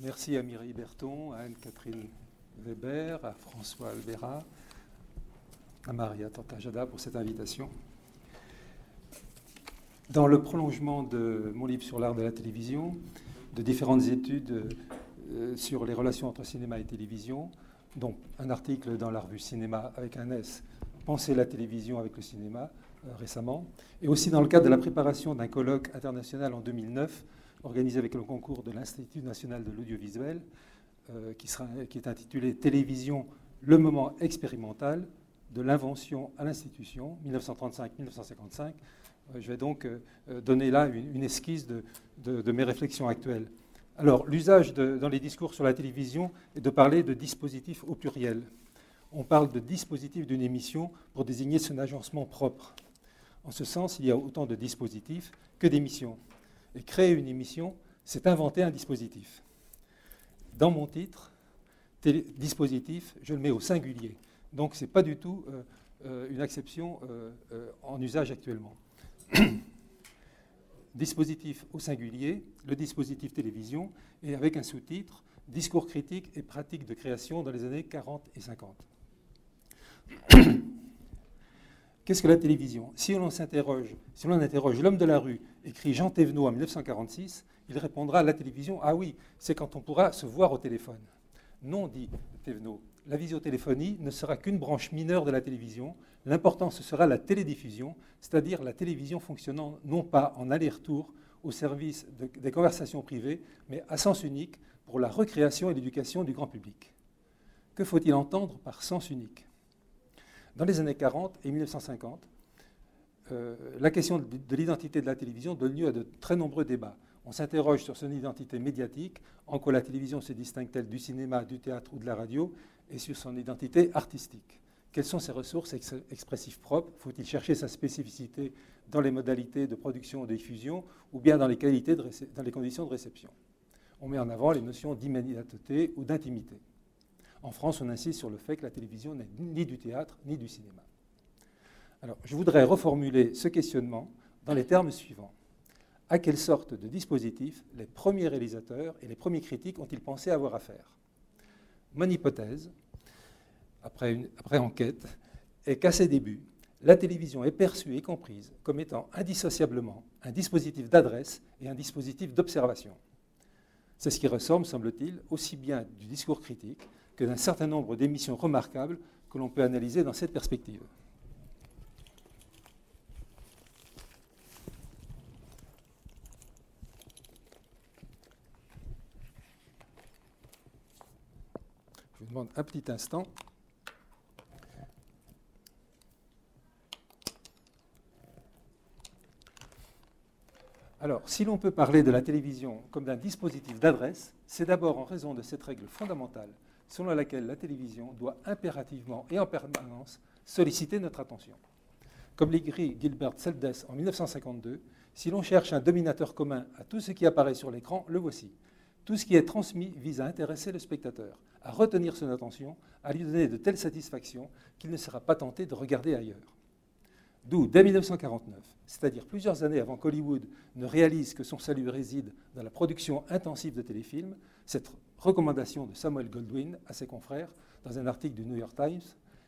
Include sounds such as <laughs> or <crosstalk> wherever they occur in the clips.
Merci à Mireille Berton, à Anne-Catherine Weber, à François Albera, à Maria Tantajada pour cette invitation. Dans le prolongement de mon livre sur l'art de la télévision, de différentes études euh, sur les relations entre cinéma et télévision, dont un article dans la revue Cinéma avec un S, Penser la télévision avec le cinéma, euh, récemment, et aussi dans le cadre de la préparation d'un colloque international en 2009, organisé avec le concours de l'Institut national de l'audiovisuel, euh, qui, qui est intitulé Télévision, le moment expérimental, de l'invention à l'institution, 1935-1955. je vais donc donner là une, esquisse de mes réflexions actuelles. Alors, l'usage dans les discours sur la télévision est de parler de dispositif au pluriel. On parle de dispositif d'une émission pour désigner son agencement propre. En ce sens, il y a autant de dispositifs que d'émissions. Et créer une émission, c'est inventer un dispositif. Dans mon titre, dispositif, je le mets au singulier. Donc, ce n'est pas du tout euh, euh, une exception euh, en usage actuellement. <coughs> dispositif au singulier, le dispositif télévision, et avec un sous-titre Discours critique et pratique de création dans les années 40 et 50. <coughs> Qu'est-ce que la télévision? Si on s'interroge, si l'on interroge l'homme de la rue, écrit Jean Thévenot en 1946, il répondra la télévision, ah oui, c'est quand on pourra se voir au téléphone. Non, dit Thévenot, la visiotéléphonie ne sera qu'une branche mineure de la télévision. L'important, ce sera la télédiffusion, c'est-à-dire la télévision fonctionnant non pas en aller-retour au service des conversations privées, mais à sens unique pour la recréation et l'éducation du grand public. Que faut-il entendre par sens unique? Dans les années 40 et 1950, euh, la question de l'identité de la télévision donne lieu à de très nombreux débats. On s'interroge sur son identité médiatique, en quoi la télévision se distingue-t-elle du cinéma, du théâtre ou de la radio, et sur son identité artistique. Quelles sont ses ressources expressives propres? Faut-il chercher sa spécificité dans les modalités de production ou de diffusion ou bien dans les, qualités dans les conditions de réception? On met en avant les notions d'immédiateté ou d'intimité. En France, on insiste sur le fait que la télévision n'est ni du théâtre ni du cinéma. Alors, je voudrais reformuler ce questionnement dans les termes suivants. À quelle sorte de dispositif les premiers réalisateurs et les premiers critiques ont-ils pensé avoir affaire? Mon hypothèse, après, après enquête, est qu'à ses débuts, la télévision est perçue et comprise comme étant indissociablement un dispositif d'adresse et un dispositif d'observation. C'est ce qui ressemble, semble-t-il, aussi bien du discours critique que d'un certain nombre d'émissions remarquables que l'on peut analyser dans cette perspective. demande un petit instant. Alors, si l'on peut parler de la télévision comme d'un dispositif d'adresse, c'est d'abord en raison de cette règle fondamentale selon laquelle la télévision doit impérativement et en permanence solliciter notre attention. Comme l'écrit Gilbert Seldes en 1952, si l'on cherche un dominateur commun à tout ce qui apparaît sur l'écran, le voici. Tout ce qui est transmis vise à intéresser le spectateur, à retenir son attention, à lui donner de telles satisfactions qu'il ne sera pas tenté de regarder ailleurs. D'où, dès 1949, c'est-à-dire plusieurs années avant qu'Hollywood ne réalise que son salut réside dans la production intensive de téléfilms, cette recommandation de Samuel Goldwyn à ses confrères dans un article du New York Times,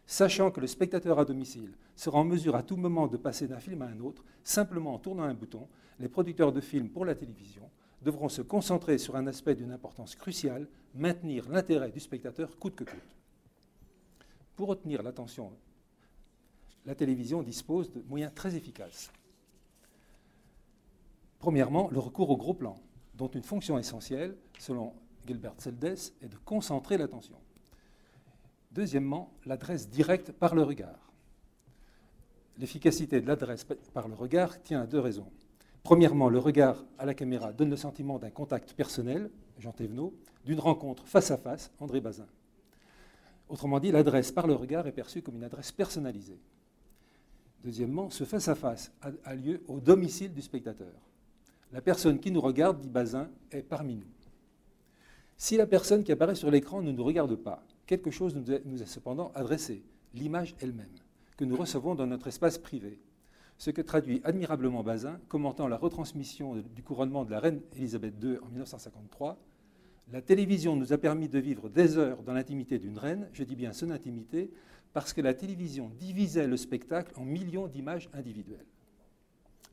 sachant que le spectateur à domicile sera en mesure à tout moment de passer d'un film à un autre, simplement en tournant un bouton, les producteurs de films pour la télévision devront se concentrer sur un aspect d'une importance cruciale, maintenir l'intérêt du spectateur coûte que coûte. Pour retenir l'attention, la télévision dispose de moyens très efficaces. Premièrement, le recours au gros plan, dont une fonction essentielle, selon Gilbert Seldes, est de concentrer l'attention. Deuxièmement, l'adresse directe par le regard. L'efficacité de l'adresse par le regard tient à deux raisons. Premièrement, le regard à la caméra donne le sentiment d'un contact personnel, Jean Thévenot, d'une rencontre face à face, André Bazin. Autrement dit, l'adresse par le regard est perçue comme une adresse personnalisée. Deuxièmement, ce face-à-face a, lieu au domicile du spectateur. La personne qui nous regarde, dit Bazin, est parmi nous. Si la personne qui apparaît sur l'écran ne nous regarde pas, quelque chose nous est cependant adressé, l'image elle-même, que nous recevons dans notre espace privé, ce que traduit admirablement Bazin, commentant la retransmission du couronnement de la reine Élisabeth II en 1953. La télévision nous a permis de vivre des heures dans l'intimité d'une reine, je dis bien son intimité, parce que la télévision divisait le spectacle en millions d'images individuelles.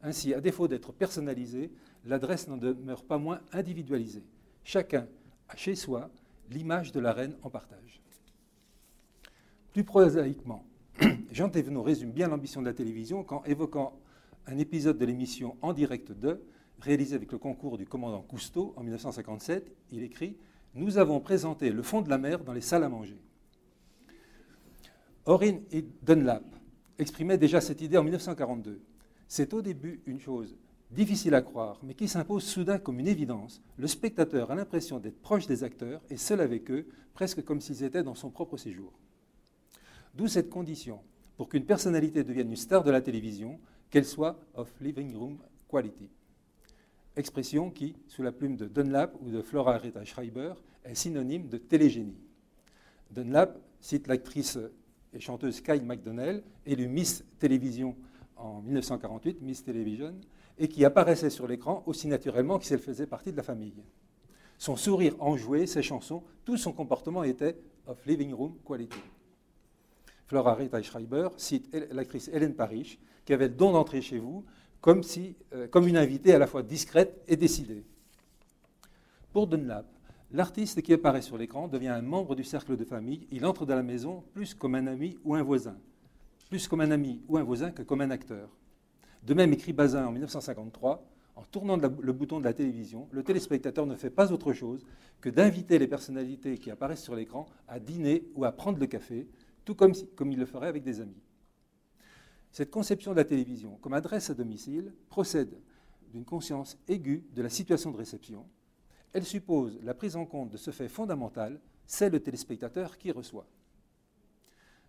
Ainsi, à défaut d'être personnalisée, l'adresse n'en demeure pas moins individualisée. Chacun a chez soi l'image de la reine en partage. Plus prosaïquement, <clears throat> Jean Thévenot résume bien l'ambition de la télévision quand, évoquant un épisode de l'émission En direct de, réalisé avec le concours du commandant Cousteau en 1957, il écrit Nous avons présenté le fond de la mer dans les salles à manger. Orrin et Dunlap exprimaient déjà cette idée en 1942. C'est au début une chose difficile à croire, mais qui s'impose soudain comme une évidence. Le spectateur a l'impression d'être proche des acteurs et seul avec eux, presque comme s'ils étaient dans son propre séjour. D'où cette condition, pour qu'une personnalité devienne une star de la télévision, qu'elle soit of living room quality. Expression qui, sous la plume de Dunlap ou de Flora Rita Schreiber, est synonyme de télégénie. Dunlap cite l'actrice et chanteuse Kyle McDonnell, élue Miss Télévision en 1948, Miss Television, et qui apparaissait sur l'écran aussi naturellement que si elle faisait partie de la famille. Son sourire enjoué, ses chansons, tout son comportement était of living room quality. Flora Rita Schreiber cite l'actrice Hélène Parrish, qui avait le don d'entrer chez vous comme, si, euh, comme une invitée à la fois discrète et décidée. Pour Dunlap, l'artiste qui apparaît sur l'écran devient un membre du cercle de famille. Il entre dans la maison plus comme un ami ou un voisin, plus comme un ami ou un voisin que comme un acteur. De même, écrit Bazin en 1953, en tournant le bouton de la télévision, le téléspectateur ne fait pas autre chose que d'inviter les personnalités qui apparaissent sur l'écran à dîner ou à prendre le café, tout comme, comme il le ferait avec des amis. Cette conception de la télévision comme adresse à domicile procède d'une conscience aiguë de la situation de réception. Elle suppose la prise en compte de ce fait fondamental, c'est le téléspectateur qui reçoit.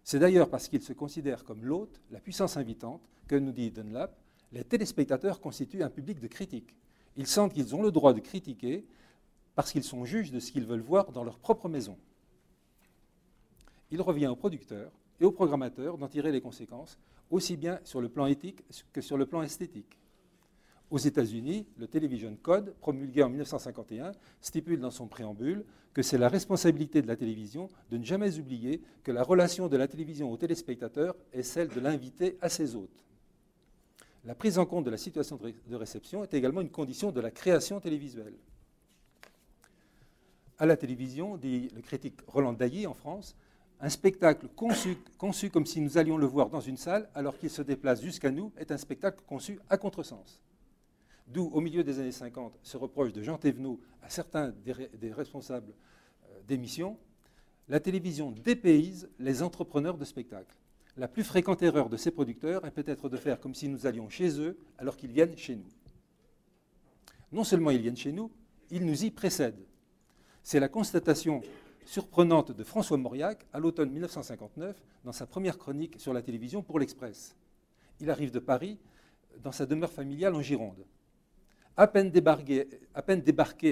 C'est d'ailleurs parce qu'il se considère comme l'hôte, la puissance invitante, que nous dit Dunlap, les téléspectateurs constituent un public de critique. Ils sentent qu'ils ont le droit de critiquer parce qu'ils sont juges de ce qu'ils veulent voir dans leur propre maison. Il revient aux producteurs et aux programmateurs d'en tirer les conséquences aussi bien sur le plan éthique que sur le plan esthétique. Aux États-Unis, le Television Code, promulgué en 1951, stipule dans son préambule que c'est la responsabilité de la télévision de ne jamais oublier que la relation de la télévision au téléspectateur est celle de l'invité à ses hôtes. La prise en compte de la situation de réception est également une condition de la création télévisuelle. À la télévision, dit le critique Roland Dailly en France, un spectacle conçu, comme si nous allions le voir dans une salle alors qu'il se déplace jusqu'à nous est un spectacle conçu à contresens. D'où, au milieu des années 50, ce reproche de Jean Thévenot à certains des, responsables euh, d'émissions, la télévision dépayse les entrepreneurs de spectacles. La plus fréquente erreur de ces producteurs est peut-être de faire comme si nous allions chez eux alors qu'ils viennent chez nous. Non seulement ils viennent chez nous, ils nous y précèdent. C'est la constatation surprenante de François Mauriac à l'automne 1959 dans sa première chronique sur la télévision pour l'Express. Il arrive de Paris dans sa demeure familiale en Gironde. À peine, débarqué, à peine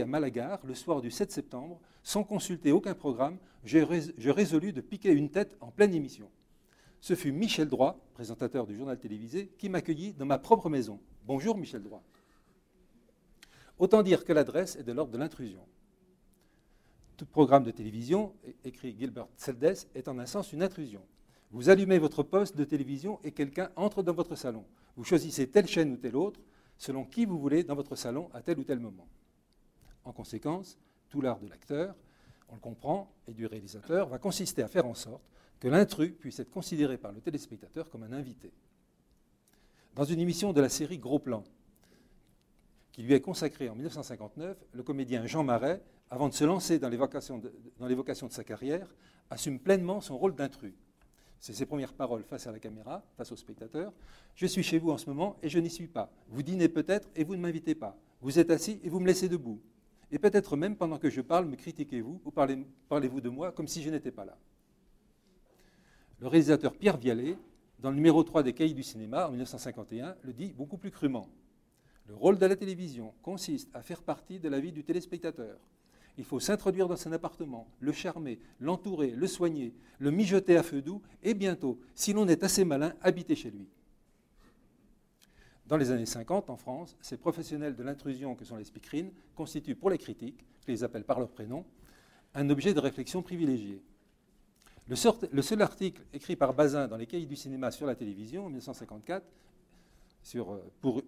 Malagar le soir du 7 septembre, sans consulter aucun programme, je, résolus de piquer une tête en pleine émission. Ce fut Michel Droit, présentateur du journal télévisé, qui m'accueillit dans ma propre maison. Bonjour Michel Droit. Autant dire que l'adresse est de l'ordre de l'intrusion. Tout programme de télévision, écrit Gilbert Seldes, est en un sens une intrusion. Vous allumez votre poste de télévision et quelqu'un entre dans votre salon. Vous choisissez telle chaîne ou telle autre, selon qui vous voulez dans votre salon à tel ou tel moment. En conséquence, tout l'art de l'acteur, on le comprend, et du réalisateur, va consister à faire en sorte que l'intrus puisse être considéré par le téléspectateur comme un invité. Dans une émission de la série Gros Plan, qui lui est consacrée en 1959, le comédien Jean Marais avant de se lancer dans l'évocation de, de, sa carrière, assume pleinement son rôle d'intrus. C'est ses premières paroles face à la caméra, face au spectateur. Je suis chez vous en ce moment et je n'y suis pas. Vous dînez peut-être et vous ne m'invitez pas. Vous êtes assis et vous me laissez debout. Et peut-être même pendant que je parle, me critiquez-vous ou parlez-vous de moi comme si je n'étais pas là. Le réalisateur Pierre Vialet, dans le numéro 3 des Cahiers du cinéma en 1951, le dit beaucoup plus crûment. Le rôle de la télévision consiste à faire partie de la vie du téléspectateur, il faut s'introduire dans son appartement, le charmer, l'entourer, le soigner, le mijoter à feu doux et bientôt, si l'on est assez malin, habiter chez lui. Dans les années 50, en France, ces professionnels de l'intrusion que sont les speakerines constituent pour les critiques, qui les appellent par leur prénom, un objet de réflexion privilégié. Le, seul article écrit par Bazin dans les cahiers du cinéma sur la télévision en 1954, euh, pour,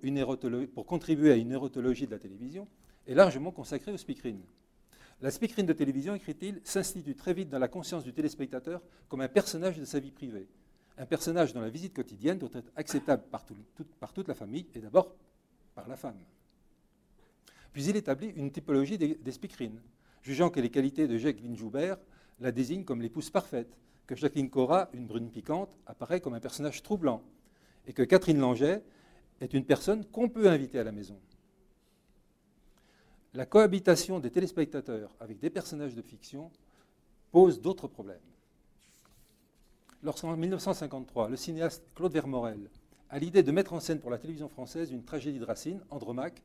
pour, contribuer à une érotologie de la télévision, est largement consacré aux speakerines. La speakerine de télévision, écrit-il, s'institue très vite dans la conscience du téléspectateur comme un personnage de sa vie privée un personnage dont la visite quotidienne doit être acceptable par, toute la famille et d'abord par la femme. Puis il établit une typologie des, speakerines, jugeant que les qualités de Jacqueline Joubert la désignent comme l'épouse parfaite, que Jacqueline Cora, une brune piquante, apparaît comme un personnage troublant, et que Catherine Langeais est une personne qu'on peut inviter à la maison. La cohabitation des téléspectateurs avec des personnages de fiction pose d'autres problèmes lorsqu'en 1953, le cinéaste Claude Vermorel a l'idée de mettre en scène pour la télévision française une tragédie de Racine, Andromaque,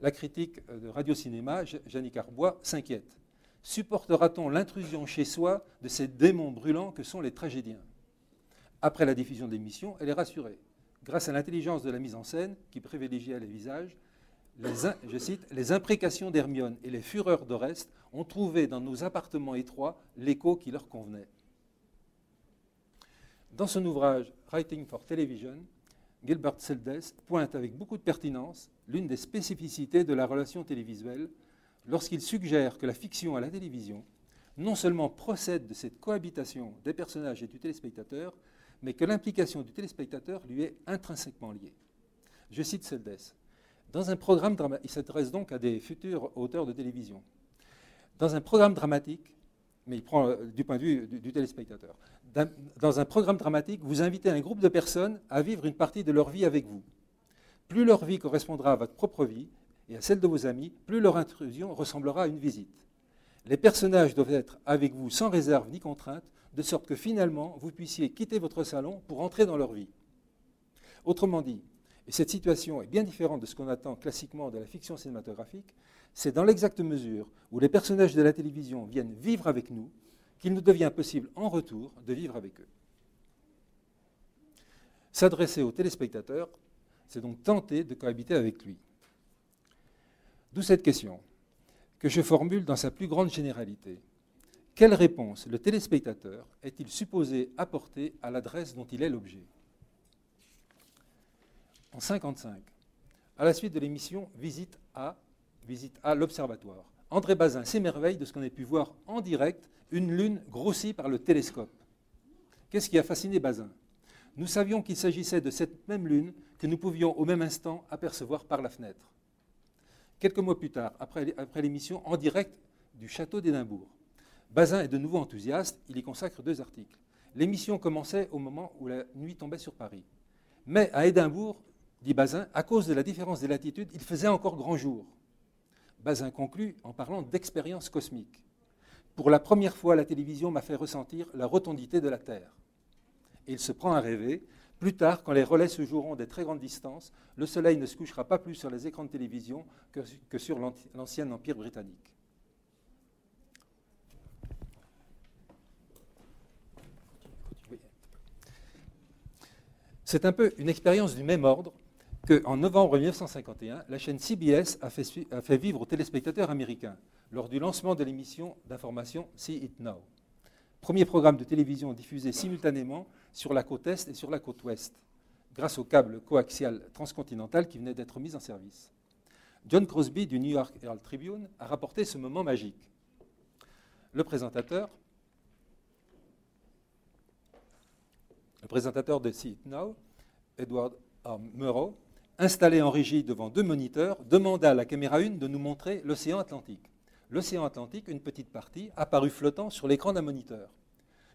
la critique de Radio-Cinéma, Jannick Arbois, s'inquiète. Supportera-t-on l'intrusion chez soi de ces démons brûlants que sont les tragédiens? Après la diffusion de l'émission, elle est rassurée. Grâce à l'intelligence de la mise en scène, qui privilégiait les visages, je cite, les imprécations d'Hermione et les fureurs d'Oreste ont trouvé dans nos appartements étroits l'écho qui leur convenait. Dans son ouvrage Writing for Television, Gilbert Seldes pointe avec beaucoup de pertinence l'une des spécificités de la relation télévisuelle lorsqu'il suggère que la fiction à la télévision non seulement procède de cette cohabitation des personnages et du téléspectateur, mais que l'implication du téléspectateur lui est intrinsèquement liée. Je cite Seldes. Dans un programme il s'adresse donc à des futurs auteurs de télévision. Dans un programme dramatique, mais il prend euh, du point de vue du téléspectateur dans un programme dramatique, vous invitez un groupe de personnes à vivre une partie de leur vie avec vous. Plus leur vie correspondra à votre propre vie et à celle de vos amis, plus leur intrusion ressemblera à une visite. Les personnages doivent être avec vous sans réserve ni contrainte, de sorte que finalement, vous puissiez quitter votre salon pour entrer dans leur vie. Autrement dit, et cette situation est bien différente de ce qu'on attend classiquement de la fiction cinématographique, c'est dans l'exacte mesure où les personnages de la télévision viennent vivre avec nous qu'il nous devient possible en retour de vivre avec eux. S'adresser aux téléspectateurs, c'est donc tenter de cohabiter avec lui. D'où cette question, que je formule dans sa plus grande généralité. Quelle réponse le téléspectateur est-il supposé apporter à l'adresse dont il est l'objet? En 1955, à la suite de l'émission Visite à, Visite à l'Observatoire, André Bazin s'émerveille de ce qu'on ait pu voir en direct une lune grossie par le télescope. Qu'est-ce qui a fasciné Bazin? Nous savions qu'il s'agissait de cette même lune que nous pouvions au même instant apercevoir par la fenêtre. Quelques mois plus tard, après, l'émission en direct du château d'Édimbourg, Bazin est de nouveau enthousiaste, il y consacre deux articles. L'émission commençait au moment où la nuit tombait sur Paris. Mais à Édimbourg, dit Bazin, à cause de la différence des latitudes, il faisait encore grand jour. Bazin conclut en parlant d'expérience cosmique. Pour la première fois, la télévision m'a fait ressentir la rotondité de la Terre. Et il se prend à rêver. Plus tard, quand les relais se joueront des très grandes distances, le Soleil ne se couchera pas plus sur les écrans de télévision que, sur l'ancien Empire britannique. C'est un peu une expérience du même ordre qu'en novembre 1951, la chaîne CBS a fait, a fait vivre aux téléspectateurs américains lors du lancement de l'émission d'information See It Now. Premier programme de télévision diffusé simultanément sur la côte Est et sur la côte Ouest, grâce au câble coaxial transcontinental qui venait d'être mis en service. John Crosby du New York Herald Tribune a rapporté ce moment magique. Le présentateur, le présentateur de See It Now, Edward. Murrow, installé en régie devant deux moniteurs, demanda à la caméra 1 de nous montrer l'océan Atlantique l'océan Atlantique, une petite partie, apparut flottant sur l'écran d'un moniteur.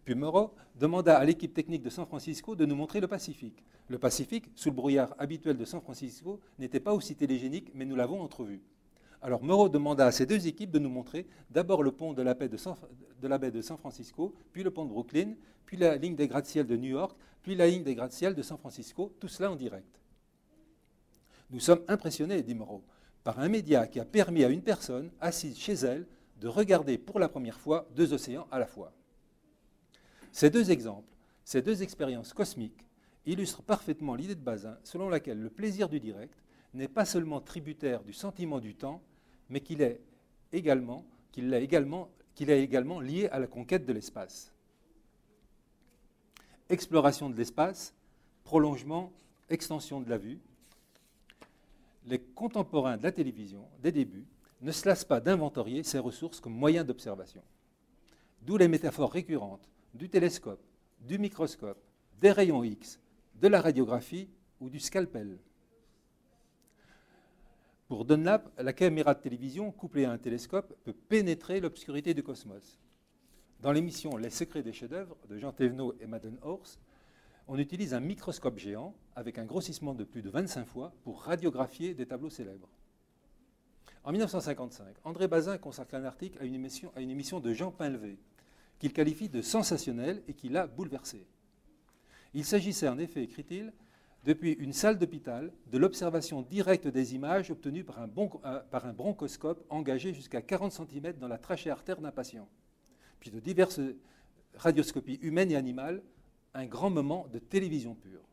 Puis Moreau demanda à l'équipe technique de San Francisco de nous montrer le Pacifique. Le Pacifique, sous le brouillard habituel de San Francisco, n'était pas aussi télégénique, mais nous l'avons entrevu. Alors Moreau demanda à ces deux équipes de nous montrer d'abord le pont de la, baie de, San, Francisco, puis le pont de Brooklyn, puis la ligne des gratte-ciel de New York, puis la ligne des gratte-ciel de San Francisco, tout cela en direct. Nous sommes impressionnés, dit Moreau par un média qui a permis à une personne assise chez elle de regarder pour la première fois deux océans à la fois. Ces deux exemples, ces deux expériences cosmiques illustre parfaitement l'idée de Bazin selon laquelle le plaisir du direct n'est pas seulement tributaire du sentiment du temps, mais qu'il est également, qu'il également, qu'il est également lié à la conquête de l'espace. Exploration de l'espace, prolongement, extension de la vue. Les contemporains de la télévision, des débuts, ne se lassent pas d'inventorier ces ressources comme moyen d'observation. D'où les métaphores récurrentes du télescope, du microscope, des rayons X, de la radiographie ou du scalpel. Pour Dunlap, la caméra de télévision couplée à un télescope peut pénétrer l'obscurité du cosmos. Dans l'émission Les secrets des chefs-d'œuvre de Jean Thévenot et Madden Horst, on utilise un microscope géant avec un grossissement de plus de 25 fois pour radiographier des tableaux célèbres. En 1955, André Bazin consacre un article à une émission, de Jean Pinlevé, qu'il qualifie de sensationnelle et qui l'a bouleversé. Il s'agissait en effet, écrit-il, depuis une salle d'hôpital, de l'observation directe des images obtenues par un, euh, par un bronchoscope engagé jusqu'à 40 cm dans la trachée artère d'un patient, puis de diverses radioscopies humaines et animales, un grand moment de télévision pure.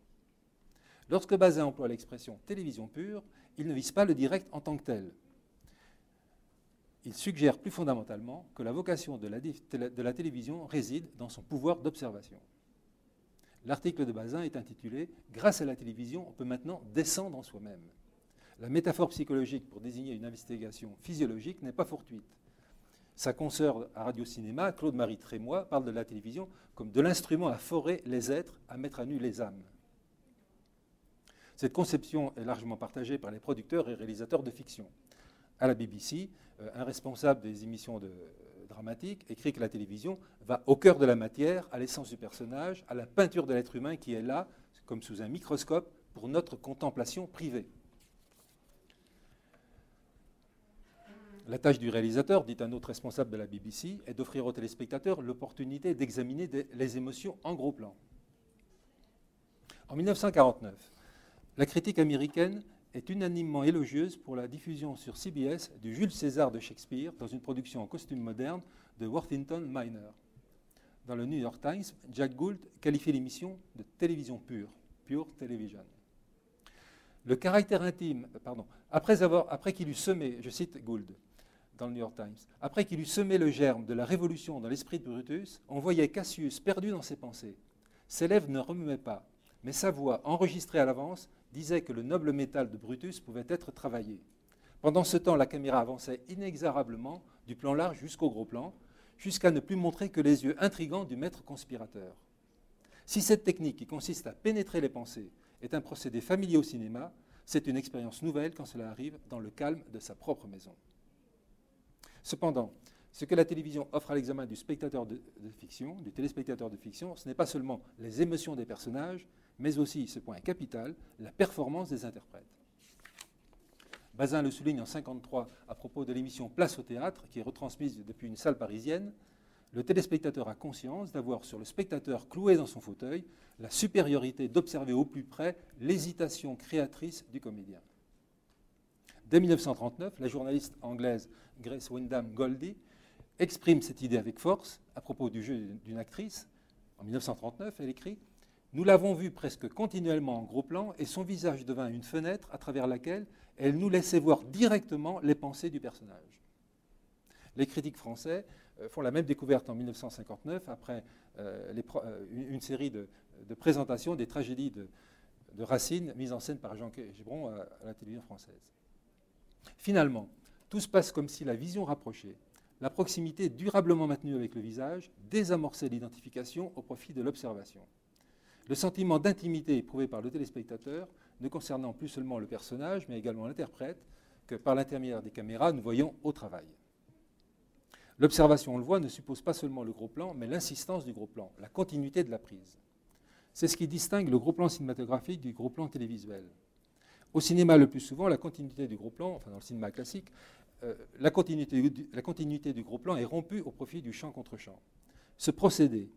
Lorsque Bazin emploie l'expression télévision pure, il ne vise pas le direct en tant que tel, il suggère plus fondamentalement que la vocation de la, télévision réside dans son pouvoir d'observation. L'article de Bazin est intitulé Grâce à la télévision, on peut maintenant descendre en soi-même. La métaphore psychologique pour désigner une investigation physiologique n'est pas fortuite. Sa consoeur à Radio-Cinéma, Claude-Marie Trémois, parle de la télévision comme de l'instrument à forer les êtres, à mettre à nu les âmes. Cette conception est largement partagée par les producteurs et réalisateurs de fiction. À la BBC, euh, un responsable des émissions de, dramatiques écrit que la télévision va au cœur de la matière, à l'essence du personnage, à la peinture de l'être humain qui est là, comme sous un microscope, pour notre contemplation privée. La tâche du réalisateur, dit un autre responsable de la BBC, est d'offrir aux téléspectateurs l'opportunité d'examiner les émotions en gros plan. En 1949, la critique américaine est unanimement élogieuse pour la diffusion sur CBS du Jules César de Shakespeare dans une production en costume moderne de Worthington Miner. Dans le New York Times, Jack Gould qualifie l'émission de télévision pure, pure television. Le caractère intime, pardon, après, après qu'il eut semé, je cite Gould dans le New York Times, après qu'il eut semé le germe de la révolution dans l'esprit de Brutus, on voyait Cassius perdu dans ses pensées. Ses lèvres ne remuaient pas, mais sa voix, enregistrée à l'avance, disait que le noble métal de Brutus pouvait être travaillé. Pendant ce temps, la caméra avançait inexorablement du plan large jusqu'au gros plan, jusqu'à ne plus montrer que les yeux intrigants du maître conspirateur. Si cette technique qui consiste à pénétrer les pensées est un procédé familier au cinéma, c'est une expérience nouvelle quand cela arrive dans le calme de sa propre maison. Cependant, ce que la télévision offre à l'examen du spectateur de, fiction, du téléspectateur de fiction, ce n'est pas seulement les émotions des personnages, mais aussi, ce point capital, la performance des interprètes. Bazin le souligne en 1953 à propos de l'émission Place au théâtre, qui est retransmise depuis une salle parisienne. Le téléspectateur a conscience d'avoir sur le spectateur cloué dans son fauteuil la supériorité d'observer au plus près l'hésitation créatrice du comédien. Dès 1939, la journaliste anglaise Grace Wyndham Goldie exprime cette idée avec force à propos du jeu d'une actrice. En 1939, elle écrit nous l'avons vue presque continuellement en gros plan et son visage devint une fenêtre à travers laquelle elle nous laissait voir directement les pensées du personnage. Les critiques français euh, font la même découverte en 1959 après euh, euh, une série de, présentations des tragédies de, Racine mises en scène par Jean Gébron à, à la télévision française. Finalement, tout se passe comme si la vision rapprochée, la proximité durablement maintenue avec le visage, désamorçait l'identification au profit de l'observation le sentiment d'intimité éprouvé par le téléspectateur ne concernant plus seulement le personnage, mais également l'interprète, que par l'intermédiaire des caméras, nous voyons au travail. L'observation, on le voit, ne suppose pas seulement le gros plan, mais l'insistance du gros plan, la continuité de la prise. C'est ce qui distingue le gros plan cinématographique du gros plan télévisuel. Au cinéma, le plus souvent, la continuité du gros plan, enfin dans le cinéma classique, euh, la, continuité, du gros plan est rompue au profit du champ contre champ. Ce procédé,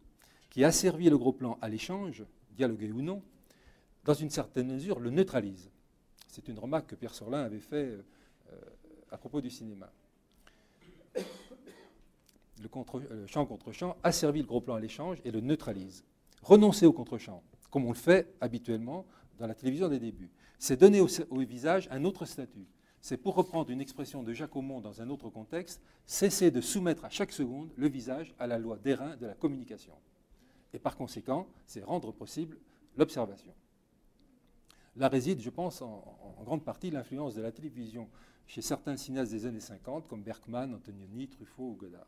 qui asservit le gros plan à l'échange, dialogué ou non, dans une certaine mesure, le neutralise. C'est une remarque que Pierre Sorlin avait faite euh, à propos du cinéma. Le, champ contre champ asservit le gros plan à l'échange et le neutralise. Renoncer au contre-champ comme on le fait habituellement dans la télévision des débuts. C'est donner au, visage un autre statut. C'est pour reprendre une expression de Jacques Aumont dans un autre contexte, cesser de soumettre à chaque seconde le visage à la loi d'airain de la communication. Et par conséquent, c'est rendre possible l'observation. Là réside, je pense, en, grande partie l'influence de la télévision chez certains cinéastes des années 50, comme Bergman, Antonioni, Truffaut ou Godard.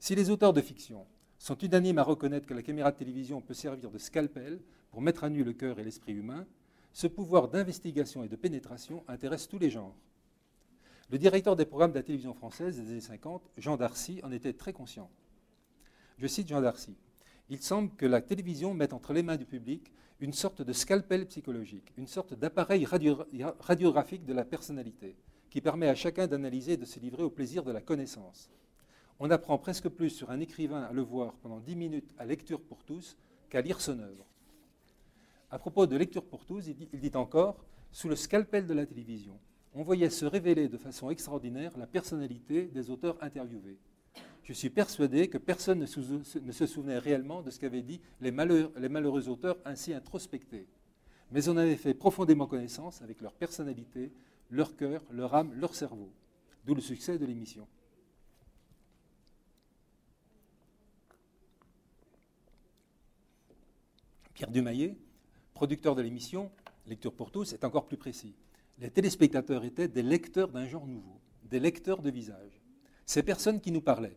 Si les auteurs de fiction sont unanimes à reconnaître que la caméra de télévision peut servir de scalpel pour mettre à nu le cœur et l'esprit humain, ce pouvoir d'investigation et de pénétration intéresse tous les genres. Le directeur des programmes de la télévision française des années 50, Jean Darcy, en était très conscient. Je cite Jean Darcy. Il semble que la télévision mette entre les mains du public une sorte de scalpel psychologique, une sorte d'appareil radiographique de la personnalité, qui permet à chacun d'analyser et de se livrer au plaisir de la connaissance. On apprend presque plus sur un écrivain à le voir pendant dix minutes à lecture pour tous qu'à lire son œuvre. À propos de lecture pour tous, il dit, il dit encore, sous le scalpel de la télévision, on voyait se révéler de façon extraordinaire la personnalité des auteurs interviewés je suis persuadé que personne ne, se souvenait réellement de ce qu'avaient dit les malheureux, auteurs ainsi introspectés. Mais on avait fait profondément connaissance avec leur personnalité, leur cœur, leur âme, leur cerveau. D'où le succès de l'émission. Pierre Dumaillet, producteur de l'émission Lecture pour tous, est encore plus précis. Les téléspectateurs étaient des lecteurs d'un genre nouveau, des lecteurs de visage. Ces personnes qui nous parlaient,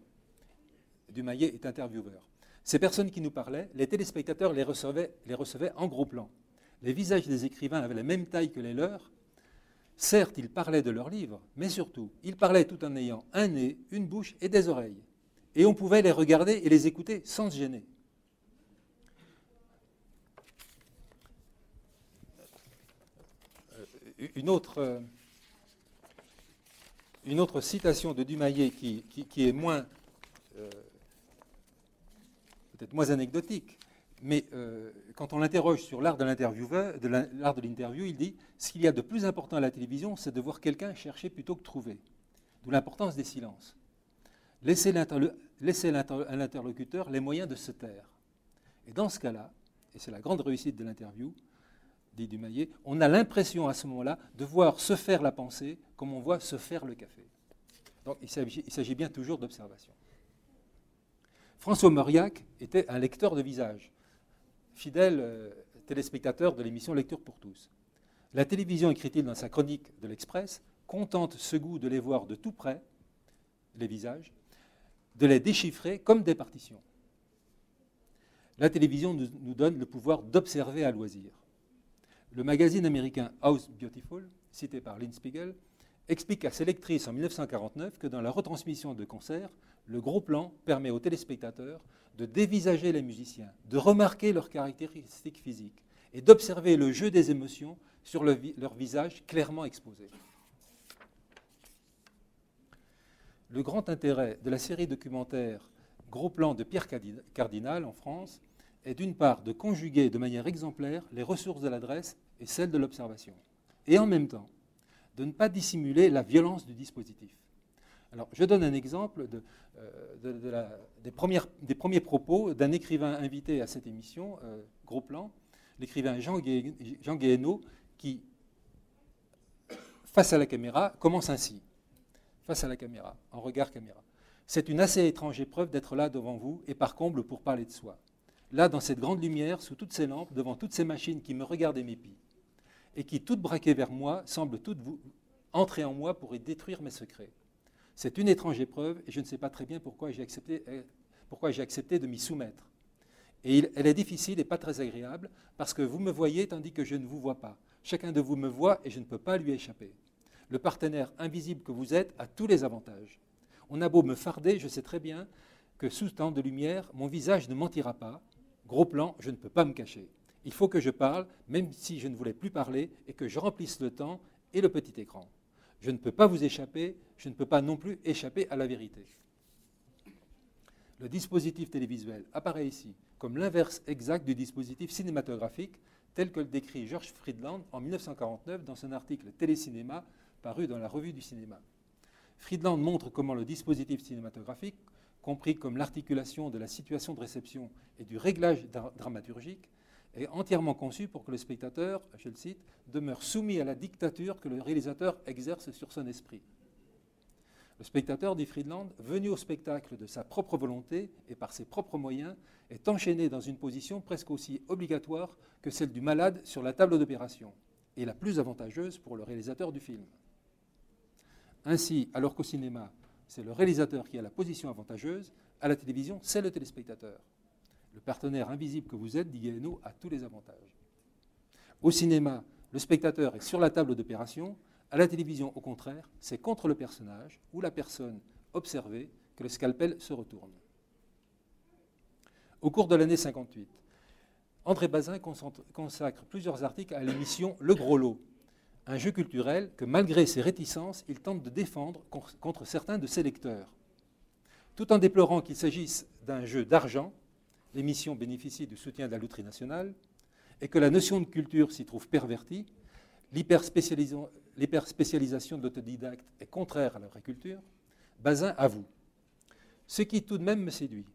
Dumaillet est intervieweur. Ces personnes qui nous parlaient, les téléspectateurs les recevaient, les recevaient en gros plan. Les visages des écrivains avaient la même taille que les leurs. Certes, ils parlaient de leurs livres, mais surtout, ils parlaient tout en ayant un nez, une bouche et des oreilles. Et on pouvait les regarder et les écouter sans se gêner. Une autre, euh, une autre citation de Dumaillet qui, est moins euh, peut-être moins anecdotique, mais euh, quand on l'interroge sur l'art de l'interview, il dit ce qu'il y a de plus important à la télévision, c'est de voir quelqu'un chercher plutôt que trouver. D'où l'importance des silences. Laisser, à l'interlocuteur les moyens de se taire. Et dans ce cas-là, et c'est la grande réussite de l'interview, dit Dumaillet, on a l'impression à ce moment-là de voir se faire la pensée comme on voit se faire le café. Donc il s'agit bien toujours d'observation. François Mauriac était un lecteur de visage, fidèle euh, téléspectateur de l'émission Lecture pour tous. La télévision, écrit-il dans sa chronique de l'Express, contente ce goût de les voir de tout près, les visages, de les déchiffrer comme des partitions. La télévision nous, nous donne le pouvoir d'observer à loisir. Le magazine américain House Beautiful, cité par Lynn Spiegel, explique à ses lectrices en 1949 que dans la retransmission de concerts, le gros plan permet aux téléspectateurs de dévisager les musiciens, de remarquer leurs caractéristiques physiques et d'observer le jeu des émotions sur leur visage clairement exposé. Le grand intérêt de la série documentaire Gros plan de Pierre Cardinal en France est d'une part de conjuguer de manière exemplaire les ressources de l'adresse et celles de l'observation, et en même temps de ne pas dissimuler la violence du dispositif. Alors, je donne un exemple euh, des, premiers propos d'un écrivain invité à cette émission, euh, Gros Plan, l'écrivain Jean, Guéhenno, qui, face à la caméra, commence ainsi. Face à la caméra, en regard caméra. C'est une assez étrange épreuve d'être là devant vous et par comble pour parler de soi. Là, dans cette grande lumière, sous toutes ces lampes, devant toutes ces machines qui me regardent et m'épient et qui, toutes braquées vers moi, semblent toutes entrer en moi pour y détruire mes secrets. C'est une étrange épreuve et je ne sais pas très bien pourquoi j'ai accepté, euh, pourquoi j'ai accepté de m'y soumettre. Et elle est difficile et pas très agréable parce que vous me voyez tandis que je ne vous vois pas. Chacun de vous me voit et je ne peux pas lui échapper. Le partenaire invisible que vous êtes a tous les avantages. On a beau me farder, je sais très bien que sous tant de lumière, mon visage ne mentira pas. Gros plan, je ne peux pas me cacher. Il faut que je parle, même si je ne voulais plus parler, et que je remplisse le temps et le petit écran. Je ne peux pas vous échapper, je ne peux pas non plus échapper à la vérité. Le dispositif télévisuel apparaît ici comme l'inverse exact du dispositif cinématographique tel que le décrit George Friedland en 1949 dans son article Télécinéma paru dans la Revue du cinéma. Friedland montre comment le dispositif cinématographique compris comme l'articulation de la situation de réception et du réglage dramaturgique, est entièrement conçu pour que le spectateur, je le cite, demeure soumis à la dictature que le réalisateur exerce sur son esprit. Le spectateur, dit Friedland, venu au spectacle de sa propre volonté et par ses propres moyens, est enchaîné dans une position presque aussi obligatoire que celle du malade sur la table d'opération, et la plus avantageuse pour le réalisateur du film. Ainsi, alors qu'au cinéma, c'est le réalisateur qui a la position avantageuse, à la télévision, c'est le téléspectateur. Le partenaire invisible que vous êtes, dit a tous les avantages. Au cinéma, le spectateur est sur la table d'opération, à la télévision, au contraire, c'est contre le personnage ou la personne observée que le scalpel se retourne. Au cours de l'année 58, André Bazin consacre plusieurs articles à l'émission Le Gros Lot, un jeu culturel que, malgré ses réticences, il tente de défendre contre certains de ses lecteurs. Tout en déplorant qu'il s'agisse d'un jeu d'argent, l'émission bénéficie du soutien de la loterie nationale, et que la notion de culture s'y trouve pervertie, l'hyperspécialisation de l'autodidacte est contraire à la vraie culture, Bazin avoue Ce qui tout de même me séduit,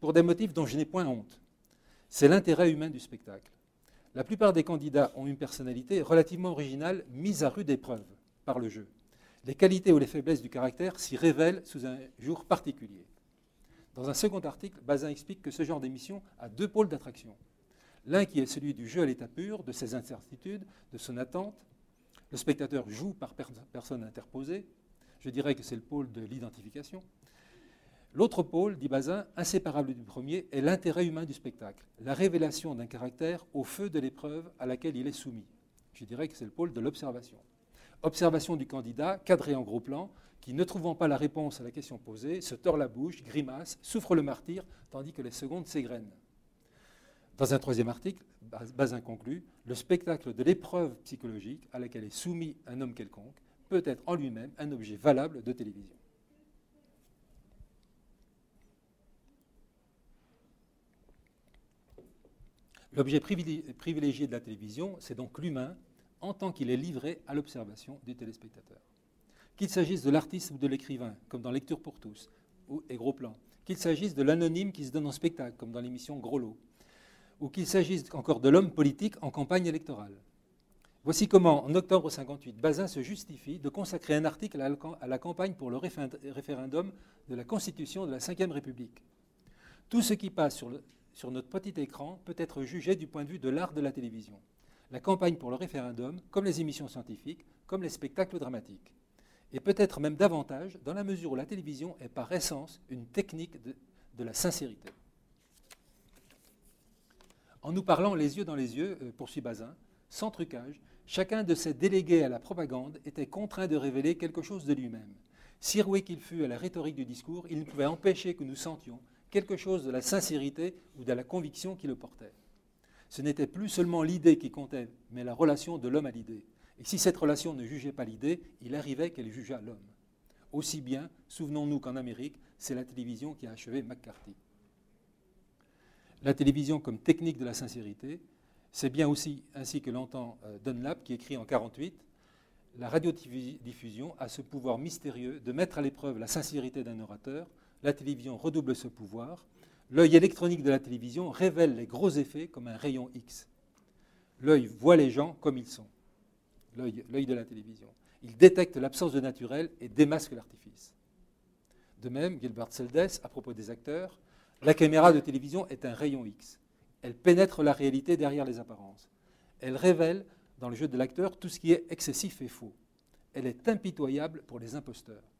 pour des motifs dont je n'ai point honte, c'est l'intérêt humain du spectacle. La plupart des candidats ont une personnalité relativement originale mise à rude épreuve par le jeu. Les qualités ou les faiblesses du caractère s'y révèlent sous un jour particulier. Dans un second article, Bazin explique que ce genre d'émission a deux pôles d'attraction. L'un qui est celui du jeu à l'état pur, de ses incertitudes, de son attente. Le spectateur joue par personne interposée. Je dirais que c'est le pôle de l'identification. L'autre pôle, dit Bazin, inséparable du premier, est l'intérêt humain du spectacle, la révélation d'un caractère au feu de l'épreuve à laquelle il est soumis. Je dirais que c'est le pôle de l'observation. Observation du candidat, cadré en gros plan, qui, ne trouvant pas la réponse à la question posée, se tord la bouche, grimace, souffre le martyr, tandis que les secondes s'égrènent. Dans un troisième article, Bazin conclut Le spectacle de l'épreuve psychologique à laquelle est soumis un homme quelconque peut être en lui-même un objet valable de télévision. L'objet privilégié de la télévision, c'est donc l'humain en tant qu'il est livré à l'observation du téléspectateur. Qu'il s'agisse de l'artiste ou de l'écrivain, comme dans Lecture pour tous ou, et Gros Plan, qu'il s'agisse de l'anonyme qui se donne en spectacle, comme dans l'émission Gros Lot, ou qu'il s'agisse encore de l'homme politique en campagne électorale. Voici comment, en octobre 58, Bazin se justifie de consacrer un article à la campagne pour le référendum de la Constitution de la Ve République. Tout ce qui passe sur le, sur notre petit écran peut être jugé du point de vue de l'art de la télévision. La campagne pour le référendum, comme les émissions scientifiques, comme les spectacles dramatiques. Et peut-être même davantage dans la mesure où la télévision est par essence une technique de, de la sincérité. En nous parlant les yeux dans les yeux, euh, poursuit Bazin, sans trucage, chacun de ces délégués à la propagande était contraint de révéler quelque chose de lui-même. Si roué qu'il fût à la rhétorique du discours, il ne pouvait empêcher que nous sentions quelque chose de la sincérité ou de la conviction qui le portait. Ce n'était plus seulement l'idée qui comptait, mais la relation de l'homme à l'idée. Et si cette relation ne jugeait pas l'idée, il arrivait qu'elle jugeât l'homme. Aussi bien, souvenons-nous qu'en Amérique, c'est la télévision qui a achevé McCarthy. La télévision comme technique de la sincérité, c'est bien aussi ainsi que l'entend euh, Dunlap, qui écrit en 1948, la radiodiffusion a ce pouvoir mystérieux de mettre à l'épreuve la sincérité d'un orateur la télévision redouble ce pouvoir. L'œil électronique de la télévision révèle les gros effets comme un rayon X. L'œil voit les gens comme ils sont. L'œil de la télévision. Il détecte l'absence de naturel et démasque l'artifice. De même, Gilbert Seldes, à propos des acteurs, la caméra de télévision est un rayon X. Elle pénètre la réalité derrière les apparences. Elle révèle, dans le jeu de l'acteur, tout ce qui est excessif et faux. Elle est impitoyable pour les imposteurs.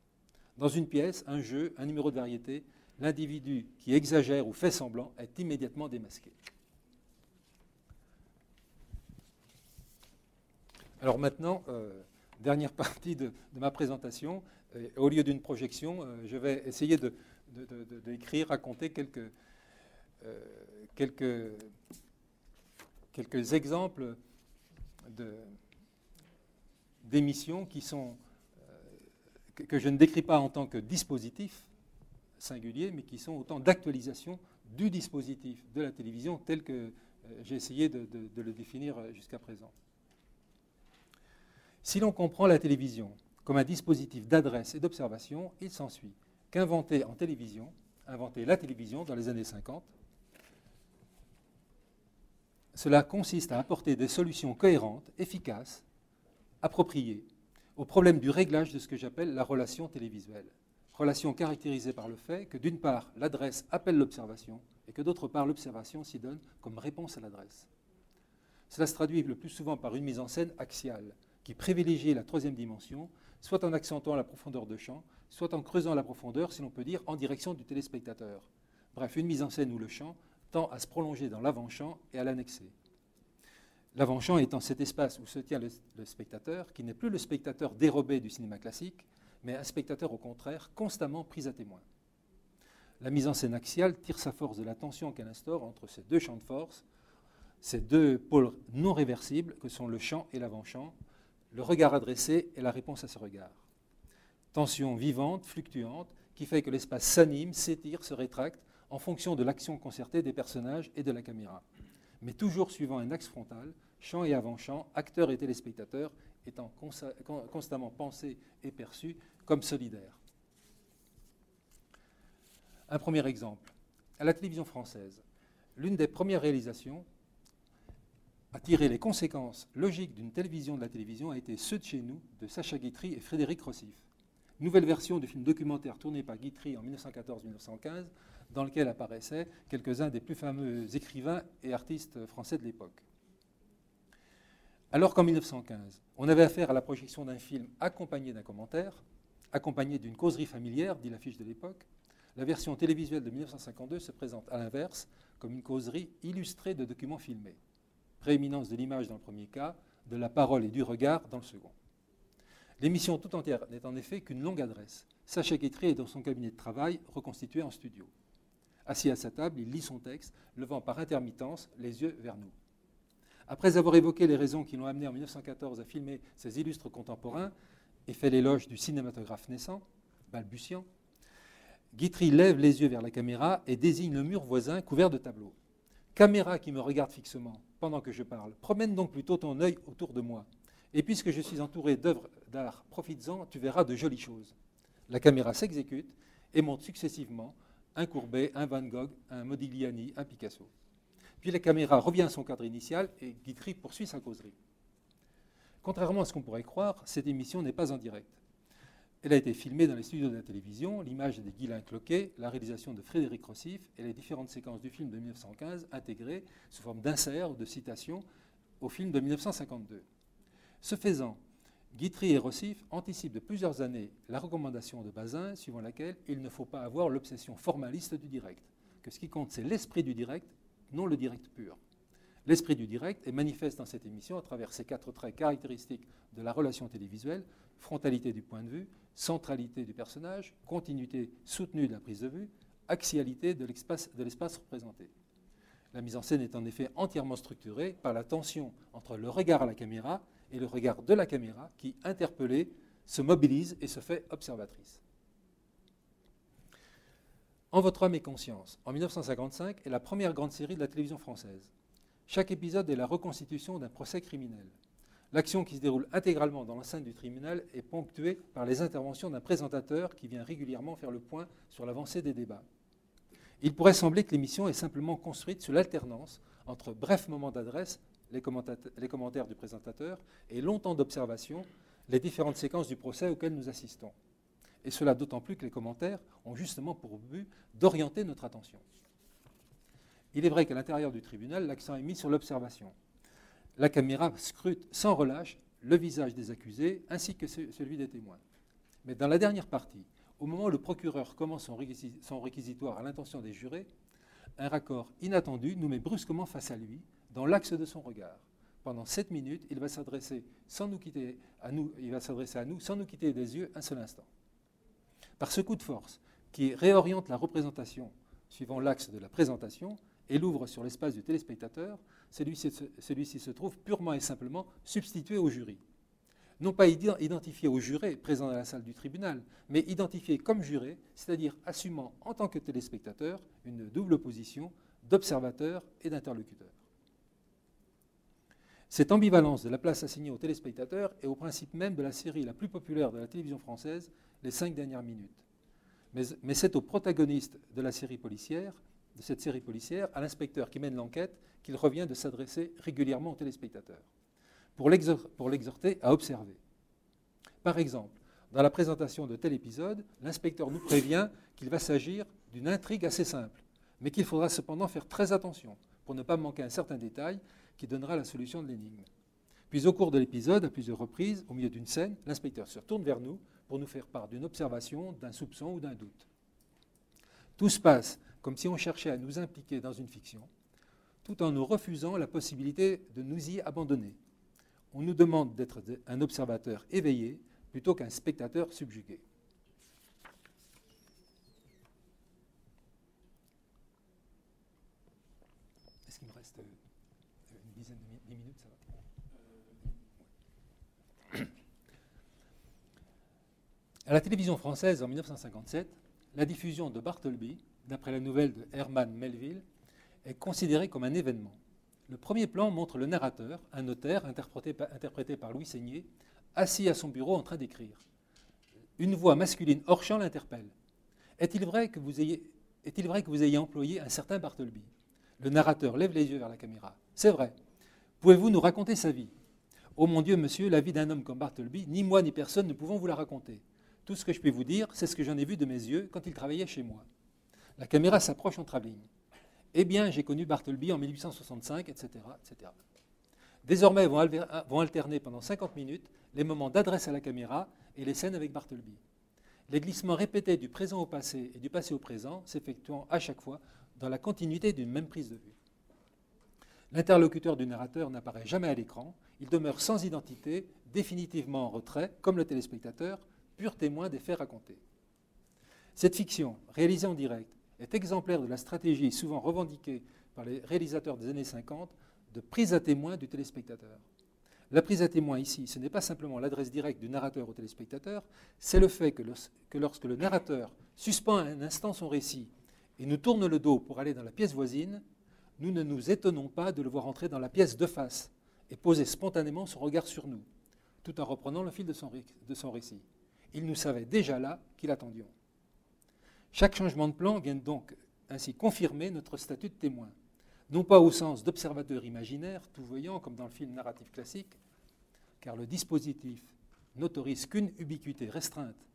Dans une pièce, un jeu, un numéro de variété, l'individu qui exagère ou fait semblant est immédiatement démasqué. Alors maintenant, euh, dernière <laughs> partie de, ma présentation. Euh, au lieu d'une projection, euh, je vais essayer d'écrire, raconter quelques, quelques, quelques exemples d'émissions qui sont que je ne décris pas en tant que dispositif singulier, mais qui sont autant d'actualisation du dispositif de la télévision tel que euh, j'ai essayé de, le définir euh, jusqu'à présent. Si l'on comprend la télévision comme un dispositif d'adresse et d'observation, il s'ensuit qu'inventer en télévision inventé la télévision dans les années 50. Cela consiste à apporter des solutions cohérentes, efficaces, appropriées au problème du réglage de ce que j'appelle la relation télévisuelle. Relation caractérisée par le fait que d'une part, l'adresse appelle l'observation et que d'autre part, l'observation s'y donne comme réponse à l'adresse. Cela se traduit le plus souvent par une mise en scène axiale qui privilégie la troisième dimension, soit en accentuant la profondeur de champ, soit en creusant la profondeur, si l'on peut dire, en direction du téléspectateur. Bref, une mise en scène où le champ tend à se prolonger dans l'avant-champ et à l'annexer. L'avant-champ étant cet espace où se tient le, spectateur, qui n'est plus le spectateur dérobé du cinéma classique, mais un spectateur au contraire constamment pris à témoin. La mise en scène axiale tire sa force de la tension qu'elle instaure entre ces deux champs de force, ces deux pôles non réversibles que sont le champ et l'avant-champ, le regard adressé et la réponse à ce regard. Tension vivante, fluctuante, qui fait que l'espace s'anime, s'étire, se rétracte en fonction de l'action concertée des personnages et de la caméra, mais toujours suivant un axe frontal, champ et avant-champ, acteurs et téléspectateurs étant constamment pensés et perçus comme solidaires. Un premier exemple. À la télévision française, l'une des premières réalisations à tirer les conséquences logiques d'une télévision de la télévision a été Ceux de chez nous de Sacha Guitry et Frédéric Rossif. Nouvelle version du film documentaire tourné par Guitry en 1914-1915, dans lequel apparaissaient quelques-uns des plus fameux écrivains et artistes français de l'époque. Alors qu'en 1915, on avait affaire à la projection d'un film accompagné d'un commentaire, accompagné d'une causerie familière, dit l'affiche de l'époque, la version télévisuelle de 1952 se présente à l'inverse comme une causerie illustrée de documents filmés prééminence de l'image dans le premier cas, de la parole et du regard dans le second. L'émission tout entière n'est en effet qu'une longue adresse. Sacha Guitry est dans son cabinet de travail reconstitué en studio. Assis à sa table, il lit son texte, levant par intermittence les yeux vers nous. Après avoir évoqué les raisons qui l'ont amené en 1914 à filmer ses illustres contemporains et fait l'éloge du cinématographe naissant, balbutiant, Guitry lève les yeux vers la caméra et désigne le mur voisin couvert de tableaux. Caméra qui me regarde fixement, pendant que je parle. Promène donc plutôt ton œil autour de moi. Et puisque je suis entouré d'œuvres d'art, profites-en, tu verras de jolies choses. La caméra s'exécute et monte successivement un Courbet, un Van Gogh, un Modigliani, un Picasso. Puis la caméra revient à son cadre initial et Guitry poursuit sa causerie. Contrairement à ce qu'on pourrait croire, cette émission n'est pas en direct. Elle a été filmée dans les studios de la télévision, l'image est de Guylain Cloquet, la réalisation de Frédéric Rossif et les différentes séquences du film de 1915 intégrées sous forme d'insert ou de citation au film de 1952. Ce faisant, Guitry et Rossif anticipent de plusieurs années la recommandation de Bazin suivant laquelle il ne faut pas avoir l'obsession formaliste du direct, que ce qui compte c'est l'esprit du direct, non le direct pur. L'esprit du direct est manifeste dans cette émission à travers ces quatre traits caractéristiques de la relation télévisuelle, frontalité du point de vue, centralité du personnage, continuité soutenue de la prise de vue, axialité de l'espace représenté. La mise en scène est en effet entièrement structurée par la tension entre le regard à la caméra et le regard de la caméra qui, interpellée, se mobilise et se fait observatrice. En votre âme et conscience, en 1955, est la première grande série de la télévision française. Chaque épisode est la reconstitution d'un procès criminel. L'action qui se déroule intégralement dans l'enceinte du tribunal est ponctuée par les interventions d'un présentateur qui vient régulièrement faire le point sur l'avancée des débats. Il pourrait sembler que l'émission est simplement construite sur l'alternance entre brefs moments d'adresse, les, commentaires du présentateur, et longtemps d'observation, les différentes séquences du procès auxquelles nous assistons. Et cela d'autant plus que les commentaires ont justement pour but d'orienter notre attention. Il est vrai qu'à l'intérieur du tribunal, l'accent est mis sur l'observation, la caméra scrute sans relâche le visage des accusés ainsi que celui des témoins. Mais dans la dernière partie, au moment où le procureur commence son réquisitoire à l'intention des jurés, un raccord inattendu nous met brusquement face à lui, dans l'axe de son regard. Pendant sept minutes, il va s'adresser sans nous quitter à nous, il va s'adresser à nous sans nous quitter des yeux un seul instant. Par ce coup de force qui réoriente la représentation suivant l'axe de la présentation, et l'ouvre sur l'espace du téléspectateur, celui-ci se trouve purement et simplement substitué au jury. Non pas identifié au juré présent dans la salle du tribunal, mais identifié comme juré, c'est-à-dire assumant en tant que téléspectateur une double position d'observateur et d'interlocuteur. Cette ambivalence de la place assignée au téléspectateur est au principe même de la série la plus populaire de la télévision française, Les cinq dernières minutes. Mais, c'est au protagoniste de de cette série policière, à l'inspecteur qui mène l'enquête, qu'il revient de s'adresser régulièrement aux téléspectateurs, pour l'exhorter à observer. Par exemple, dans la présentation de tel épisode, l'inspecteur nous prévient qu'il va s'agir d'une intrigue assez simple, mais qu'il faudra cependant faire très attention pour ne pas manquer un certain détail qui donnera la solution de l'énigme. Puis au cours de l'épisode, à plusieurs reprises, au milieu d'une scène, l'inspecteur se retourne vers nous pour nous faire part d'une observation, d'un soupçon ou d'un doute. Tout se passe comme si on cherchait à nous impliquer dans une fiction, tout en nous refusant la possibilité de nous y abandonner. On nous demande d'être un observateur éveillé plutôt qu'un spectateur subjugué. Est-ce qu'il me reste euh, une dizaine de minutes ça va À la télévision française en 1957, la diffusion de Bartleby, d'après la nouvelle de Herman Melville, est considérée comme un événement. Le premier plan montre le narrateur, un notaire interprété par, Louis Seigné, assis à son bureau en train d'écrire. Une voix masculine hors champ l'interpelle. Est-il vrai, que vous ayez, est-il vrai que vous ayez employé un certain Bartleby? Le narrateur lève les yeux vers la caméra. C'est vrai. Pouvez-vous nous raconter sa vie? Oh mon Dieu, monsieur, la vie d'un homme comme Bartleby, ni moi ni personne ne pouvons vous la raconter. Tout ce que je peux vous dire, c'est ce que j'en ai vu de mes yeux quand il travaillait chez moi. La caméra s'approche en travelling. Eh bien, j'ai connu Bartleby en 1865, etc. etc. Désormais vont alterner pendant 50 minutes les moments d'adresse à la caméra et les scènes avec Bartleby. Les glissements répétés du présent au passé et du passé au présent s'effectuant à chaque fois dans la continuité d'une même prise de vue. L'interlocuteur du narrateur n'apparaît jamais à l'écran, il demeure sans identité, définitivement en retrait, comme le téléspectateur, pur témoin des faits racontés. Cette fiction, réalisée en direct, est exemplaire de la stratégie souvent revendiquée par les réalisateurs des années 50 de prise à témoin du téléspectateur. La prise à témoin ici, ce n'est pas simplement l'adresse directe du narrateur au téléspectateur, c'est le fait que, lorsque le narrateur suspend un instant son récit et nous tourne le dos pour aller dans la pièce voisine, nous ne nous étonnons pas de le voir entrer dans la pièce de face et poser spontanément son regard sur nous, tout en reprenant le fil de son, récit. Il nous savait déjà là qu'il attendions. Chaque changement de plan vient donc ainsi confirmer notre statut de témoin non pas au sens d'observateur imaginaire, tout voyant comme dans le film narratif classique, car le dispositif n'autorise qu'une ubiquité restreinte,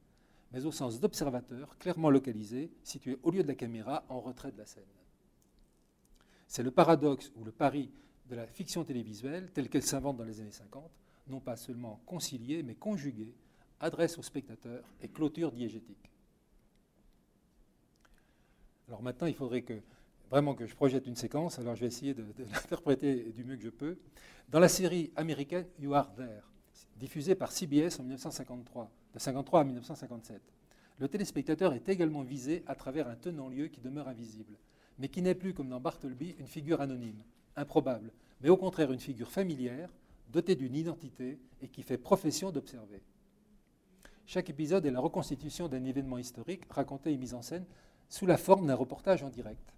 mais au sens d'observateur clairement localisé, situé au lieu de la caméra en retrait de la scène. C'est le paradoxe ou le pari de la fiction télévisuelle, telle qu'elle s'invente dans les années 50, non pas seulement conciliée, mais conjuguée, adresse au spectateur et clôture diégétique. Alors maintenant, il faudrait que vraiment que je projette une séquence, alors je vais essayer de, <laughs> l'interpréter du mieux que je peux. Dans la série américaine You Are There, diffusée par CBS en 1953, de 1953 à 1957, le téléspectateur est également visé à travers un tenant-lieu qui demeure invisible, mais qui n'est plus, comme dans Bartleby, une figure anonyme, improbable, mais au contraire une figure familière, dotée d'une identité et qui fait profession d'observer. Chaque épisode est la reconstitution d'un événement historique raconté et mis en scène sous la forme d'un reportage en direct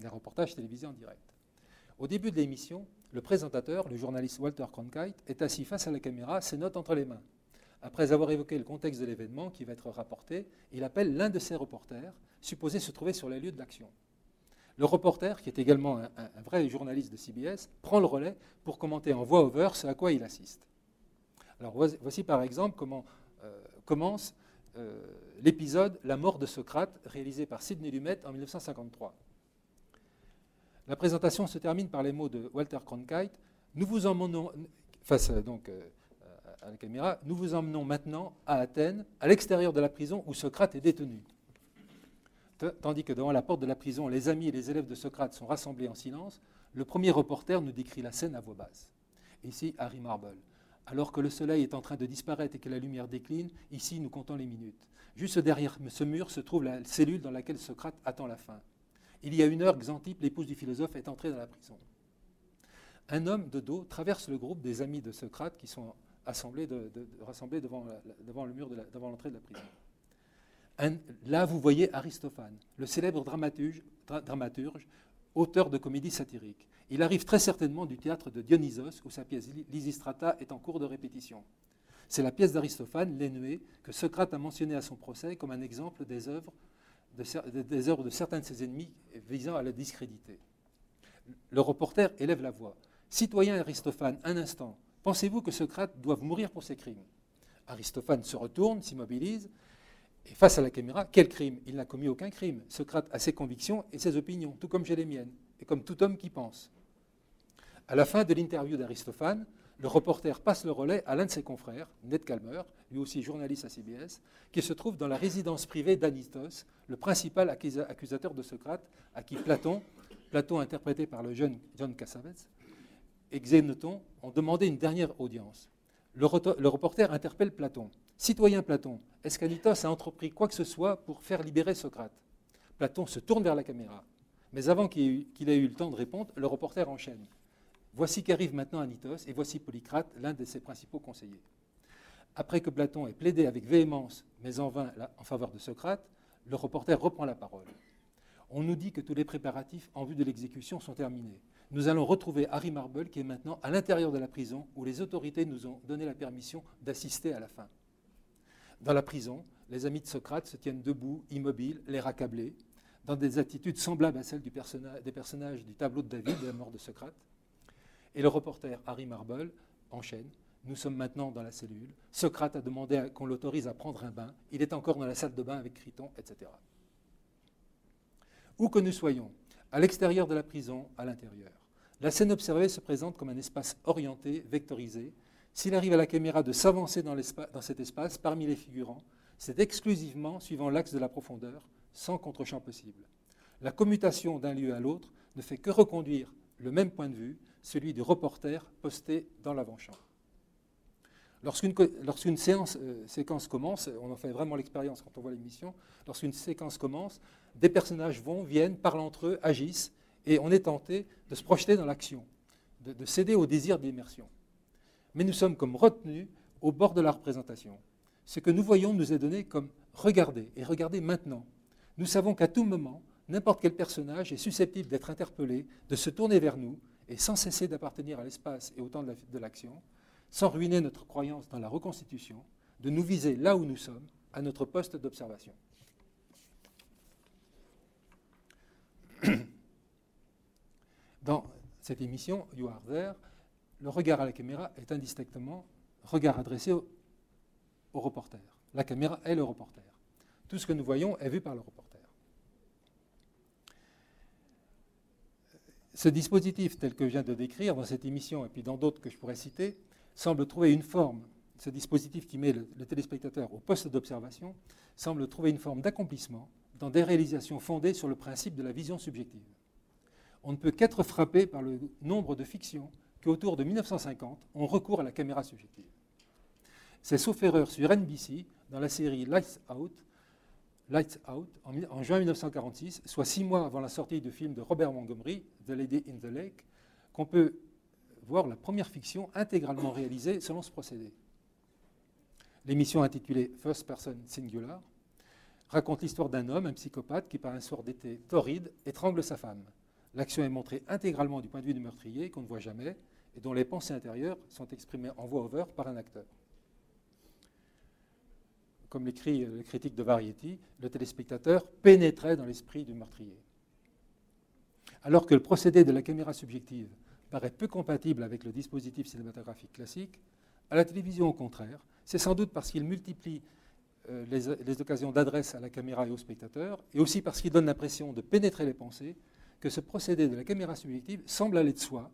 des reportages télévisés en direct. Au début de l'émission, le présentateur, le journaliste Walter Cronkite, est assis face à la caméra, ses notes entre les mains. Après avoir évoqué le contexte de l'événement qui va être rapporté, il appelle l'un de ses reporters, supposé se trouver sur les lieux de l'action. Le reporter, qui est également un, vrai journaliste de CBS, prend le relais pour commenter en voix over ce à quoi il assiste. Alors voici, par exemple comment commence euh, l'épisode La mort de Socrate, réalisé par Sidney Lumet en 1953. La présentation se termine par les mots de Walter Cronkite. Nous vous emmenons, face donc euh, à la caméra, nous vous emmenons maintenant à Athènes, à l'extérieur de la prison où Socrate est détenu. Tandis que devant la porte de la prison, les amis et les élèves de Socrate sont rassemblés en silence, le premier reporter nous décrit la scène à voix basse. Ici, Harry Marble. Alors que le soleil est en train de disparaître et que la lumière décline, ici, nous comptons les minutes. Juste derrière ce mur se trouve la cellule dans laquelle Socrate attend la fin. Il y a une heure, Xantippe, l'épouse du philosophe, est entrée dans la prison. Un homme de dos traverse le groupe des amis de Socrate qui sont assemblés rassemblés devant, l'entrée de la prison. là, vous voyez Aristophane, le célèbre dramaturge, auteur de comédies satiriques. Il arrive très certainement du théâtre de Dionysos, où sa pièce Lysistrata est en cours de répétition. C'est la pièce d'Aristophane, l'Énuée, que Socrate a mentionnée à son procès comme un exemple des œuvres de, des œuvres de certains de ses ennemis visant à la discréditer. Le reporter élève la voix. Citoyen Aristophane, un instant, pensez-vous que Socrate doive mourir pour ses crimes? Aristophane se retourne, s'immobilise, et face à la caméra, quel crime? Il n'a commis aucun crime. Socrate a ses convictions et ses opinions, tout comme j'ai les miennes, et comme tout homme qui pense. À la fin de l'interview d'Aristophane, le reporter passe le relais à l'un de ses confrères, Ned Calmer, lui aussi journaliste à CBS, qui se trouve dans la résidence privée d'Anitos, le principal accusateur de Socrate, à qui Platon, Platon interprété par le jeune John Cassavetes, et Xénoton ont demandé une dernière audience. Le, reporter interpelle Platon. Citoyen Platon, est-ce qu'Anitos a entrepris quoi que ce soit pour faire libérer Socrate? Platon se tourne vers la caméra. Mais avant qu'il ait eu le temps de répondre, le reporter enchaîne. Voici qu'arrive maintenant Anitos et voici Polycrate, l'un de ses principaux conseillers. Après que Platon ait plaidé avec véhémence, mais en vain, en faveur de Socrate, le reporter reprend la parole. On nous dit que tous les préparatifs en vue de l'exécution sont terminés. Nous allons retrouver Harry Marble qui est maintenant à l'intérieur de la prison où les autorités nous ont donné la permission d'assister à la fin. Dans la prison, les amis de Socrate se tiennent debout, immobiles, l'air accablés, dans des attitudes semblables à celles des personnages du tableau de David, de la mort de Socrate. Et le reporter Harry Marble enchaîne. Nous sommes maintenant dans la cellule. Socrate a demandé qu'on l'autorise à prendre un bain. Il est encore dans la salle de bain avec Criton, etc. Où que nous soyons, à l'extérieur de la prison, à l'intérieur, la scène observée se présente comme un espace orienté, vectorisé. S'il arrive à la caméra de s'avancer dans, dans cet espace parmi les figurants, c'est exclusivement suivant l'axe de la profondeur, sans contre-champ possible. La commutation d'un lieu à l'autre ne fait que reconduire le même point de vue, celui du reporter posté dans l'avant-champ. Lorsqu'une euh, séquence commence, on en fait vraiment l'expérience quand on voit l'émission, lorsqu'une séquence commence, des personnages vont, viennent, parlent entre eux, agissent, et on est tenté de se projeter dans l'action, de, de, céder au désir d'immersion. Mais nous sommes comme retenus au bord de la représentation. Ce que nous voyons nous est donné comme regardez, et regardez maintenant. Nous savons qu'à tout moment, n'importe quel personnage est susceptible d'être interpellé, de se tourner vers nous, et sans cesser d'appartenir à l'espace et au temps de l'action, sans ruiner notre croyance dans la reconstitution, de nous viser là où nous sommes, à notre poste d'observation. <coughs> Dans cette émission, You Are There, le regard à la caméra est indistinctement regard adressé au, au reporter. La caméra est le reporter. Tout ce que nous voyons est vu par le reporter. Ce dispositif tel que je viens de décrire dans cette émission et puis dans d'autres que je pourrais citer, semble trouver une forme, ce dispositif qui met le, téléspectateur au poste d'observation, semble trouver une forme d'accomplissement dans des réalisations fondées sur le principe de la vision subjective. On ne peut qu'être frappé par le nombre de fictions qui, autour de 1950, ont recours à la caméra subjective. C'est sauf erreur sur NBC, dans la série Lights Out, Lights Out en, juin 1946, soit six mois avant la sortie du film de Robert Montgomery, The Lady in the Lake, qu'on peut voir la première fiction intégralement réalisée selon ce procédé. L'émission intitulée First Person Singular raconte l'histoire d'un homme, un psychopathe, qui par un soir d'été torride étrangle sa femme. L'action est montrée intégralement du point de vue du meurtrier, qu'on ne voit jamais, et dont les pensées intérieures sont exprimées en voix over par un acteur comme l'écrit le critique de Variety, le téléspectateur pénétrait dans l'esprit du meurtrier. Alors que le procédé de la caméra subjective paraît peu compatible avec le dispositif cinématographique classique, à la télévision, au contraire, c'est sans doute parce qu'il multiplie euh, les, les, occasions d'adresse à la caméra et au spectateur, et aussi parce qu'il donne l'impression de pénétrer les pensées, que ce procédé de la caméra subjective semble aller de soi,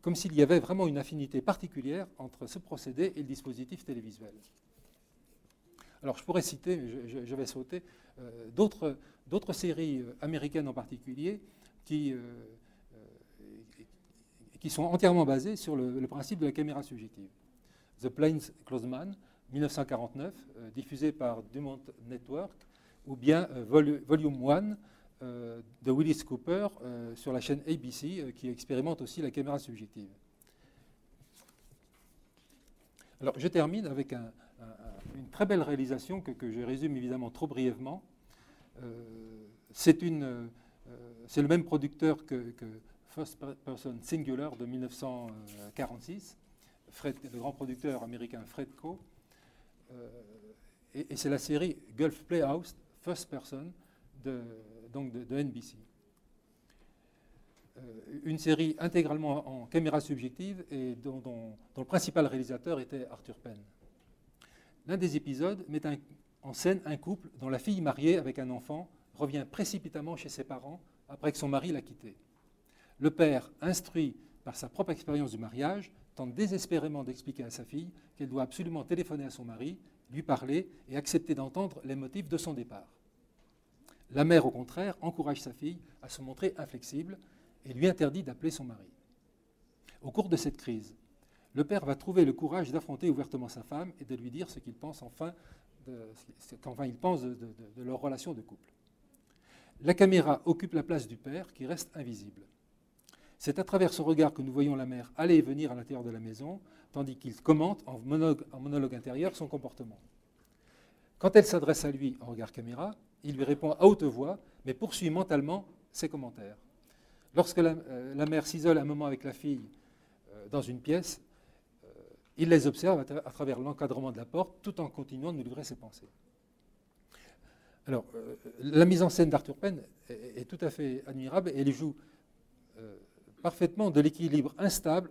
comme s'il y avait vraiment une affinité particulière entre ce procédé et le dispositif télévisuel. Alors je pourrais citer, mais je, vais sauter, euh, d'autres séries euh, américaines en particulier qui, euh, qui sont entièrement basées sur le, principe de la caméra subjective. The Plains Closeman, 1949, diffusé par Dumont Network, ou bien Volume 1 de Willis Cooper sur la chaîne ABC, qui expérimente aussi la caméra subjective. Alors je termine avec un, une très belle réalisation que, je résume évidemment trop brièvement. Euh, euh, c'est le même producteur que, First Person Singular de 1946, Fred, le grand producteur américain Fredco. et, c'est la série Gulf Playhouse, First Person, de, donc de, NBC. une série intégralement en caméra subjective et dont, le principal réalisateur était Arthur Penn. L'un des épisodes met en scène un couple dont la fille mariée avec un enfant revient précipitamment chez ses parents après que son mari l'a quitté. Le père, instruit par sa propre expérience du mariage, tente désespérément d'expliquer à sa fille qu'elle doit absolument téléphoner à son mari, lui parler et accepter d'entendre les motifs de son départ. La mère, au contraire, encourage sa fille à se montrer inflexible et lui interdit d'appeler son mari. Au cours de cette crise, le père va trouver le courage d'affronter ouvertement sa femme et de lui dire ce qu'il pense enfin de, il pense de leur relation de couple. La caméra occupe la place du père qui reste invisible. C'est à travers son regard que nous voyons la mère aller et venir à l'intérieur de la maison, tandis qu'il commente en monologue, intérieur son comportement. Quand elle s'adresse à lui en regard caméra, il lui répond à haute voix, mais poursuit mentalement ses commentaires. Lorsque la, euh, mère s'isole un moment avec la fille euh, dans une pièce, il les observe à, travers l'encadrement de la porte, tout en continuant de nous livrer ses pensées. Alors, la mise en scène d'Arthur Penn est, tout à fait admirable et elle joue parfaitement de l'équilibre instable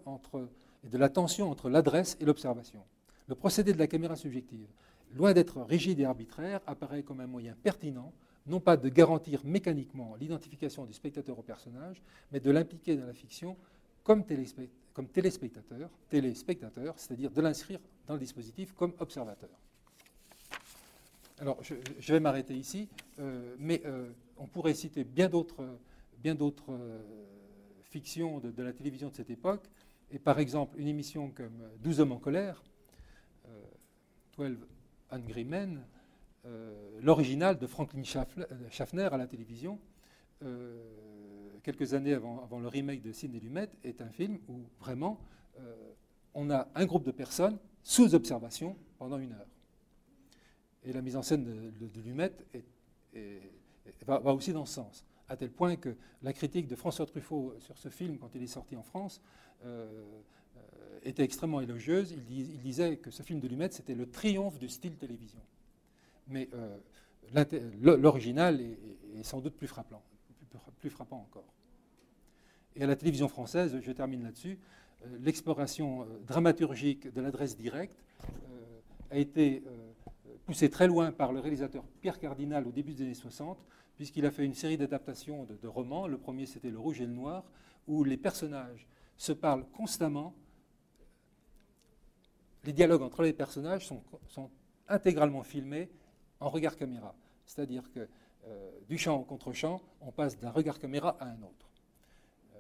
et de la tension entre l'adresse et l'observation. Le procédé de la caméra subjective, loin d'être rigide et arbitraire, apparaît comme un moyen pertinent, non pas de garantir mécaniquement l'identification du spectateur au personnage, mais de l'impliquer dans la fiction comme, comme téléspectateur, téléspectateur c'est-à-dire de l'inscrire dans le dispositif comme observateur. Alors, je, vais m'arrêter ici, euh, mais euh, on pourrait citer bien d'autres, bien d'autres euh, fiction de, la télévision de cette époque, et par exemple une émission comme 12 hommes en colère, 12 euh, Angry Men, l'original de Franklin Schaffner à la télévision, quelques années avant, le remake de Sidney Lumet, est un film où vraiment on a un groupe de personnes sous observation pendant une heure. Et la mise en scène de, Lumet va, aussi dans ce sens à tel point que la critique de François Truffaut sur ce film, quand il est sorti en France, euh, euh, était extrêmement élogieuse. Il, disait que ce film de Lumet, c'était le triomphe du style télévision. Mais euh, l'original est, sans doute plus frappant, plus, frappant encore. Et à la télévision française, je termine là-dessus, l'exploration dramaturgique de l'adresse directe a été poussée très loin par le réalisateur Pierre Cardinal au début des années 60 puisqu'il a fait une série d'adaptations de, romans. Le premier, c'était Le Rouge et le Noir, où les personnages se parlent constamment. Les dialogues entre les personnages sont, intégralement filmés en regard caméra. C'est-à-dire que euh, du champ au contre-champ, on passe d'un regard caméra à un autre. Euh,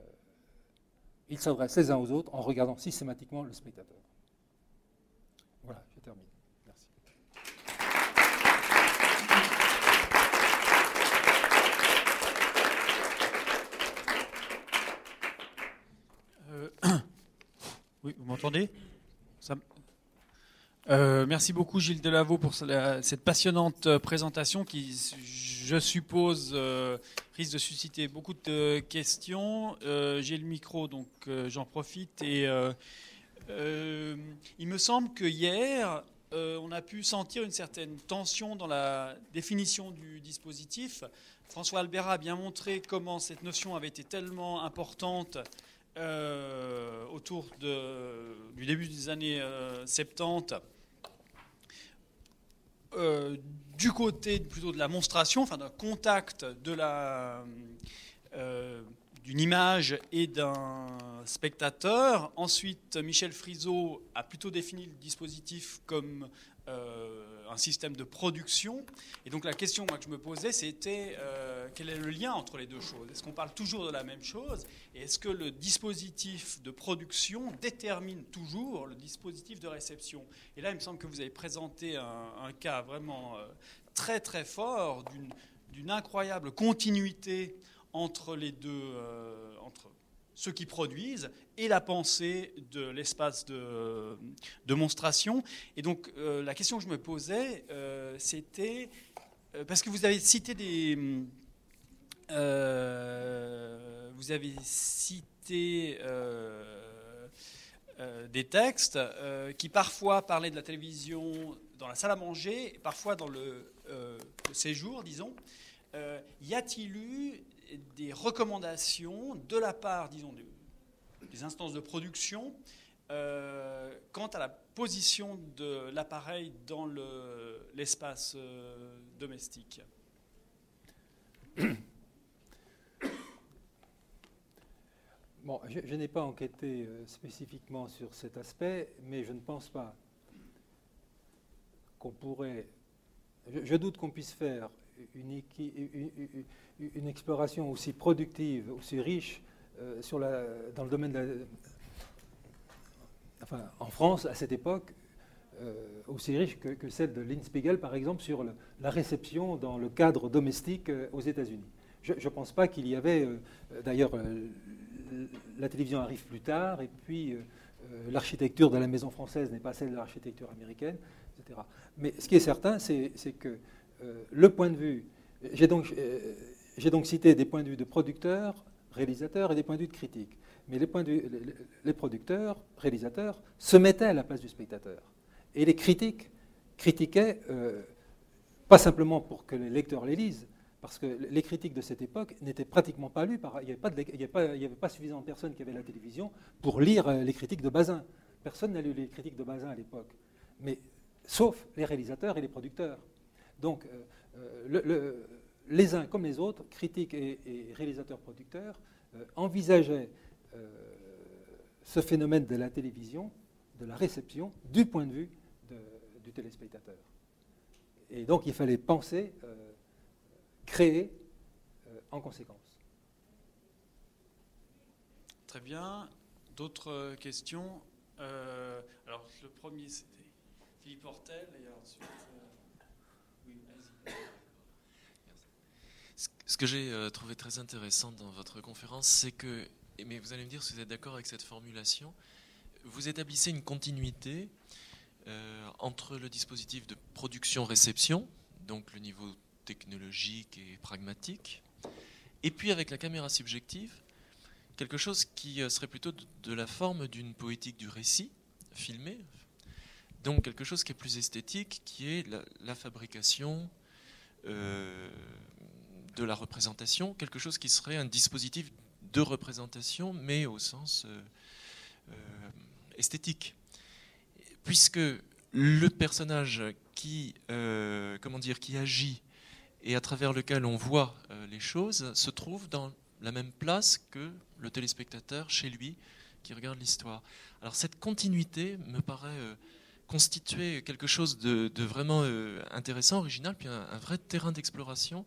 ils s'adressent les uns aux autres en regardant systématiquement le spectateur. Voilà, je termine. <coughs> Oui, vous m'entendez? Euh, merci beaucoup Gilles Delaveau pour cette passionnante euh, présentation qui, je suppose, euh, risque de susciter beaucoup de questions. J'ai le micro, donc j'en profite. Et il me semble que hier, on a pu sentir une certaine tension dans la définition du dispositif. François Albert a bien montré comment cette notion avait été tellement importante euh, autour du début des années 70, euh, euh, du côté plutôt de la monstration, enfin d'un contact de la, d'une image et d'un spectateur. Ensuite, Michel Friseau a plutôt défini le dispositif comme un système de production. Et donc la question que je me posais, c'était euh, quel est le lien entre les deux choses? Est-ce qu'on parle toujours de la même chose? Et est-ce que le dispositif de production détermine toujours le dispositif de réception? Et là, il me semble que vous avez présenté un, cas vraiment euh, très très fort d'une incroyable continuité entre les deux, euh, entre ceux qui produisent et la pensée de l'espace de, monstration. Et donc euh, la question que je me posais, euh, c'était, euh, parce que vous avez cité des... vous avez cité des textes qui parfois parlaient de la télévision dans la salle à manger, parfois dans le, séjour, disons. y a-t-il eu des recommandations de la part, disons, des instances de production quant à la position de l'appareil dans l'espace domestique <coughs> Bon, je, n'ai pas enquêté euh, spécifiquement sur cet aspect, mais je ne pense pas qu'on pourrait. Je, doute qu'on puisse faire une, exploration aussi productive, aussi riche euh, dans le domaine en France à cette époque, euh, aussi riche que, celle de Lynn Spiegel, par exemple, sur la réception dans le cadre domestique aux États-Unis. Je ne pense pas qu'il y avait, d'ailleurs, la télévision arrive plus tard, et puis euh, euh, l'architecture de la maison française n'est pas celle de l'architecture américaine, etc. Mais ce qui est certain, c'est que euh, le point de vue, j'ai donc, cité des points de vue de producteurs, réalisateurs et des points de vue de critiques. Mais les, points de les producteurs, réalisateurs se mettaient à la place du spectateur. Et les critiques critiquaient, pas simplement pour que les lecteurs les lisent, parce que les critiques de cette époque n'étaient pratiquement pas lues. Il n'y avait, pas suffisamment de personnes qui avaient la télévision pour lire euh, les critiques de Bazin. Personne n'a lu les critiques de Bazin à l'époque, mais sauf les réalisateurs et les producteurs. Donc, euh, euh, les uns comme les autres, critiques et, réalisateurs-producteurs, envisageaient ce phénomène de la télévision, de la réception, du point de vue du téléspectateur. Et donc, il fallait penser créer euh, en conséquence. Très bien. D'autres questions? Euh, Alors, le premier, c'était Philippe Hortel, et ensuite. Euh, Ce que j'ai trouvé très intéressant dans votre conférence, c'est que, mais vous allez me dire si vous êtes d'accord avec cette formulation, vous établissez une continuité entre le dispositif de production-réception, donc le niveau technologique et pragmatique. Et puis avec la caméra subjective, quelque chose qui euh, serait plutôt de la forme d'une poétique du récit filmé. Donc quelque chose qui est plus esthétique, qui est la, fabrication euh, de la représentation, quelque chose qui serait un dispositif de représentation, mais au sens euh, esthétique. Puisque le personnage qui, comment dire, qui agit et à travers lequel on voit euh, les choses se trouve dans la même place que le téléspectateur chez lui qui regarde l'histoire. Alors cette continuité me paraît euh, constituer quelque chose de, vraiment euh, intéressant, original, puis un, vrai terrain d'exploration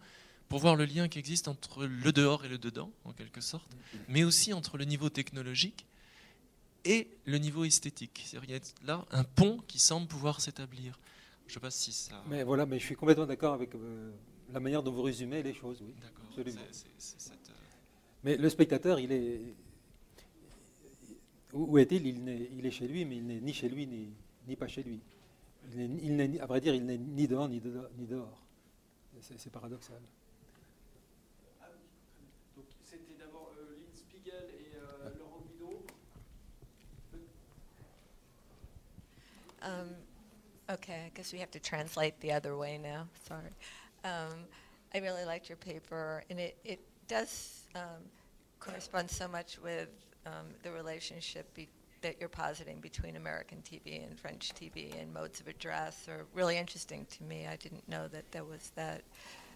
pour voir le lien qui existe entre le dehors et le dedans, en quelque sorte, mais aussi entre le niveau technologique et le niveau esthétique. Il y a là un pont qui semble pouvoir s'établir. Je ne sais pas si ça. Mais voilà, mais je suis complètement d'accord avec la manière dont vous résumez les choses, oui. Absolument. Euh, mais le spectateur, il est. Où est-il? Il, est chez lui, mais il n'est ni chez lui ni, ni pas chez lui. Il n'est, à vrai dire, il n'est ni dehors ni, dehors. C'est, paradoxal. Donc c'était d'abord euh, Lynn Spiegel et euh, Laurent Guido. Um, okay, I guess we have to translate the other way now. Sorry. Um, I really liked your paper, and it, it does um, correspond so much with um, the relationship be- that you're positing between American TV and French TV and modes of address are really interesting to me. I didn't know that there was that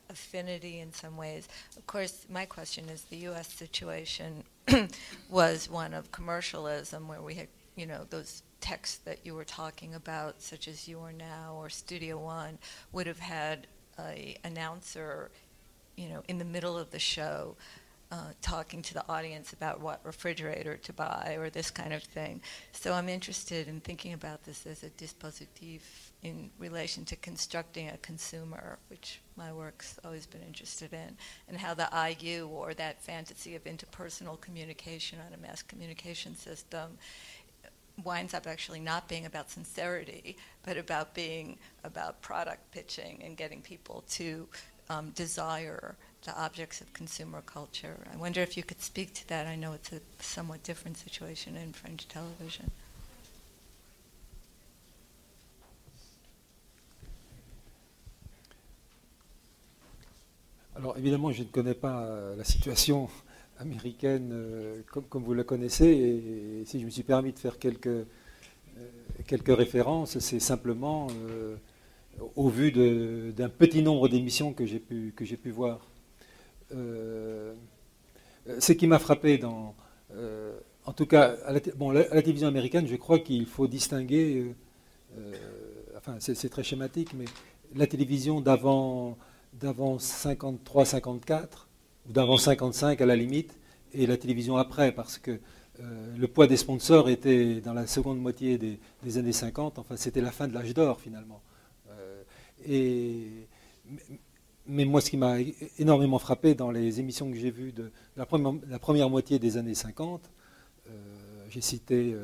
affinity in some ways. Of course, my question is the U.S. situation <clears throat> was one of commercialism, where we had, you know, those texts that you were talking about, such as You Are Now or Studio One, would have had a announcer, you know, in the middle of the show, uh, talking to the audience about what refrigerator to buy or this kind of thing. So I'm interested in thinking about this as a dispositif in relation to constructing a consumer, which my work's always been interested in, and how the IU or that fantasy of interpersonal communication on a mass communication system winds up actually not being about sincerity, but about being about product pitching and getting people to um, desire the objects of consumer culture. I wonder if you could speak to that. I know it's a somewhat different situation in French television. Alors évidemment, je ne connais pas euh, la situation <laughs> américaine euh, comme, comme, vous la connaissez, et, et, si je me suis permis de faire quelques, euh, quelques références, c'est simplement euh, au vu d'un petit nombre d'émissions que j'ai pu, que pu voir ce qui m'a frappé dans, en tout cas, à la, bon, la, télévision américaine, je crois qu'il faut distinguer, enfin c'est très schématique, mais la télévision d'avant d'avant 53-54, ou d'avant 55 à la limite, et la télévision après, parce que euh, le poids des sponsors était dans la seconde moitié des, années 50, enfin c'était la fin de l'âge d'or finalement. Euh, et, mais moi ce qui m'a énormément frappé dans les émissions que j'ai vues de la première, moitié des années 50, euh, j'ai cité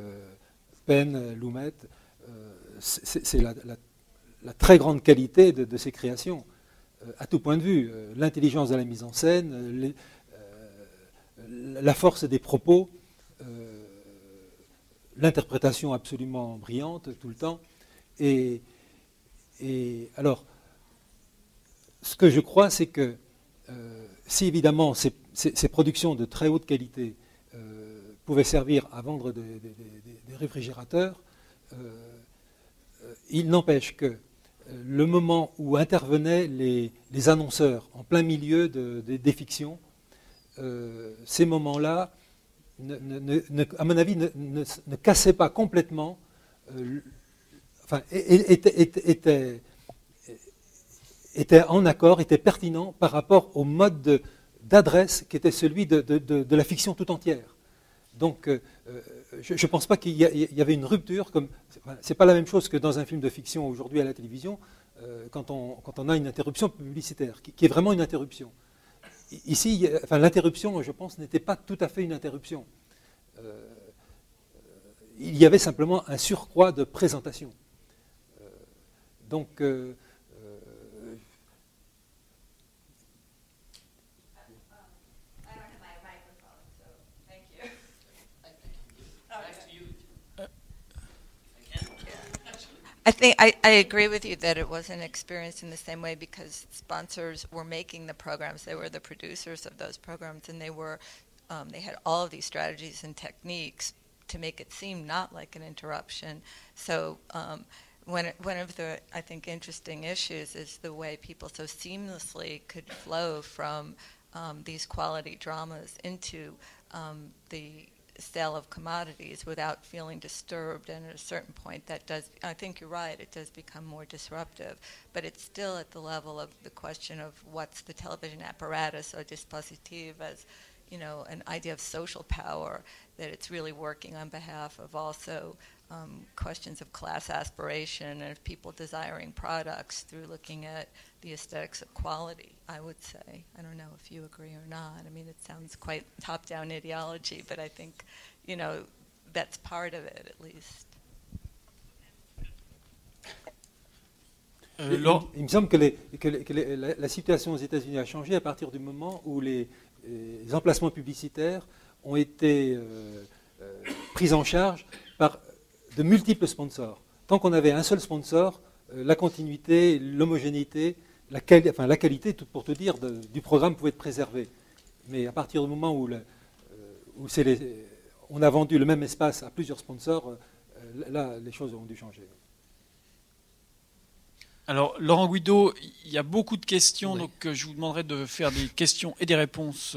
Penn, Lumet, c'est la, très grande qualité de ces créations. Euh, à tout point de vue, euh, l'intelligence de la mise en scène, euh, la force des propos, l'interprétation absolument brillante tout le temps. Et, alors, ce que je crois, c'est que si évidemment ces, productions de très haute qualité pouvaient servir à vendre des, réfrigérateurs, il n'empêche que le moment où intervenaient les, annonceurs en plein milieu des fictions, euh, ces moments-là, à mon avis, ne, cassaient pas complètement, euh, enfin, étaient, en accord, étaient pertinents par rapport au mode d'adresse qui était celui de, la fiction tout entière. Donc, euh, je ne pense pas qu'il y, avait une rupture. Comme c'est pas la même chose que dans un film de fiction aujourd'hui à la télévision, euh, quand, on, a une interruption publicitaire, qui, est vraiment une interruption. Ici, l'interruption, je pense, n'était pas tout à fait une interruption. Euh, il y avait simplement un surcroît de présentation. Euh, donc, I think I, I agree with you that it wasn't experienced in the same way because sponsors were making the programs. They were the producers of those programs, and they were um, they had all of these strategies and techniques to make it seem not like an interruption. So um, one one of the I think interesting issues is the way people so seamlessly could flow from um, these quality dramas into um, the sale of commodities without feeling disturbed. And at a certain point, that does, I think you're right, it does become more disruptive. But it's still at the level of the question of what's the television apparatus or dispositif as, you know, an idea of social power that it's really working on behalf of also um, questions of class aspiration and of people desiring products through looking at the aesthetics of quality, I would say. I don't know if you agree or not. I mean, it sounds quite top down ideology, but I think, you know, that's part of it at least. Euh, il, il, me semble que, les, que, les, que les, la, la, situation aux États-Unis a changé à partir du moment où les, les emplacements publicitaires ont été euh, euh, pris en charge par de multiples sponsors. Tant qu'on avait un seul sponsor, euh, la continuité, l'homogénéité, la, enfin, la, qualité, tout pour te dire, du programme pouvait être préservée. Mais à partir du moment où, le, euh, où les, on a vendu le même espace à plusieurs sponsors, euh, là, les choses ont dû changer. Alors, Laurent Guido, il y a beaucoup de questions, donc je vous demanderai de faire des questions et des réponses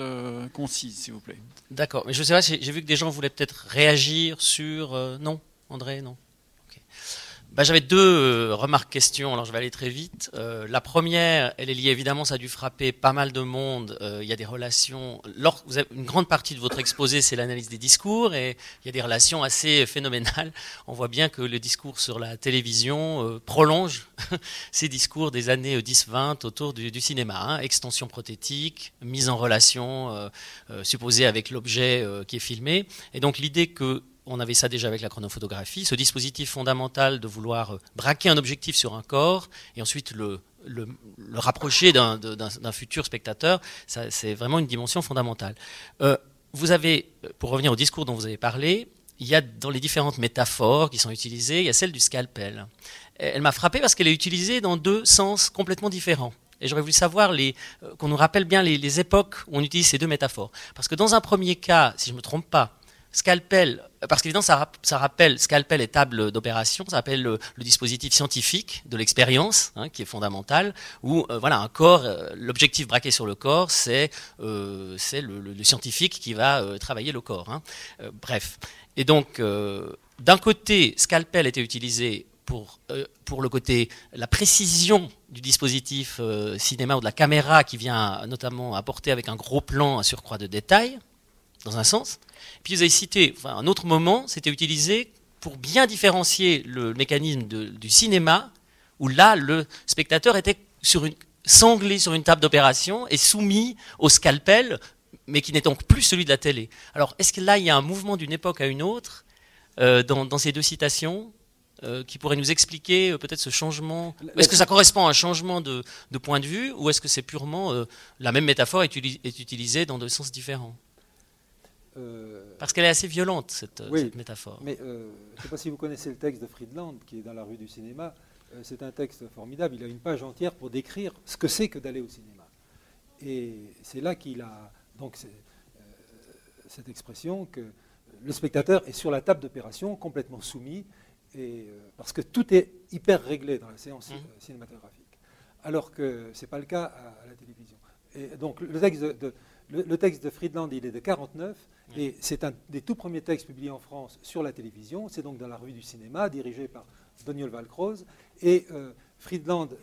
concises, s'il vous plaît. D'accord, mais je sais pas, j'ai vu que des gens voulaient peut-être réagir sur... non André, non bah, J'avais deux euh, remarques questions, alors je vais aller très vite. Euh, la première, elle est liée évidemment, ça a dû frapper pas mal de monde. Euh, il y a des relations. vous avez, une grande partie de votre exposé, c'est l'analyse des discours, et il y a des relations assez phénoménales. On voit bien que le discours sur la télévision prolonge <laughs> ces discours des années 10-20 autour du, cinéma. Hein. Extension prothétique, mise en relation supposée avec l'objet qui est filmé. Et donc l'idée que on avait ça déjà avec la chronophotographie, ce dispositif fondamental de vouloir euh, braquer un objectif sur un corps et ensuite le, rapprocher d'un futur spectateur, c'est vraiment une dimension fondamentale. Euh, vous avez, pour revenir au discours dont vous avez parlé, il y a dans les différentes métaphores qui sont utilisées, il y a celle du scalpel. Elle m'a frappé parce qu'elle est utilisée dans deux sens complètement différents. Et j'aurais voulu savoir euh, qu'on nous rappelle bien les, les époques où on utilise ces deux métaphores. Parce que dans un premier cas, si je ne me trompe pas, scalpel, parce qu'évidemment ça, rap- ça rappelle scalpel et table d'opération, ça rappelle le, dispositif scientifique de l'expérience, hein, qui est fondamental, où euh, voilà un euh, l'objectif braqué sur le corps, c'est euh, le, scientifique qui va travailler le corps. hein. Bref, et donc d'un côté, scalpel était utilisé pour, pour le côté la précision du dispositif cinéma ou de la caméra qui vient notamment apporter avec un gros plan un surcroît de détails, dans un sens. Puis vous avez cité, enfin, un autre moment, c'était utilisé pour bien différencier le mécanisme de- du cinéma, où là, le spectateur était sur une, sanglé sur une table d'opération et soumis au scalpel, mais qui n'est donc plus celui de la télé. Alors, est-ce que là, il y a un mouvement d'une époque à une autre euh, dans, dans ces deux citations euh, qui pourrait nous expliquer euh, peut-être ce changement Est-ce que ça correspond à un changement de, de point de vue ou est-ce que c'est purement la même métaphore est, utilisée dans deux sens différents? Parce qu'elle est assez violente, cette, Oui. cette métaphore. Mais euh, je ne sais pas si vous connaissez le texte de Friedland, qui est dans la rue du cinéma. Euh, c'est un texte formidable. Il a une page entière pour décrire ce que c'est que d'aller au cinéma. Et c'est là qu'il a donc euh, cette expression que le spectateur est sur la table d'opération, complètement soumis, et, euh, parce que tout est hyper réglé dans la séance Mhm. euh, cinématographique. Alors que ce n'est pas le cas à, à la télévision. Et donc le texte de, de- le, le texte de Friedland, il est de 49, et c'est un des tout premiers textes publiés en France sur la télévision. C'est donc dans la revue du cinéma, dirigé par Daniel Valcroze. Et euh, Friedland euh,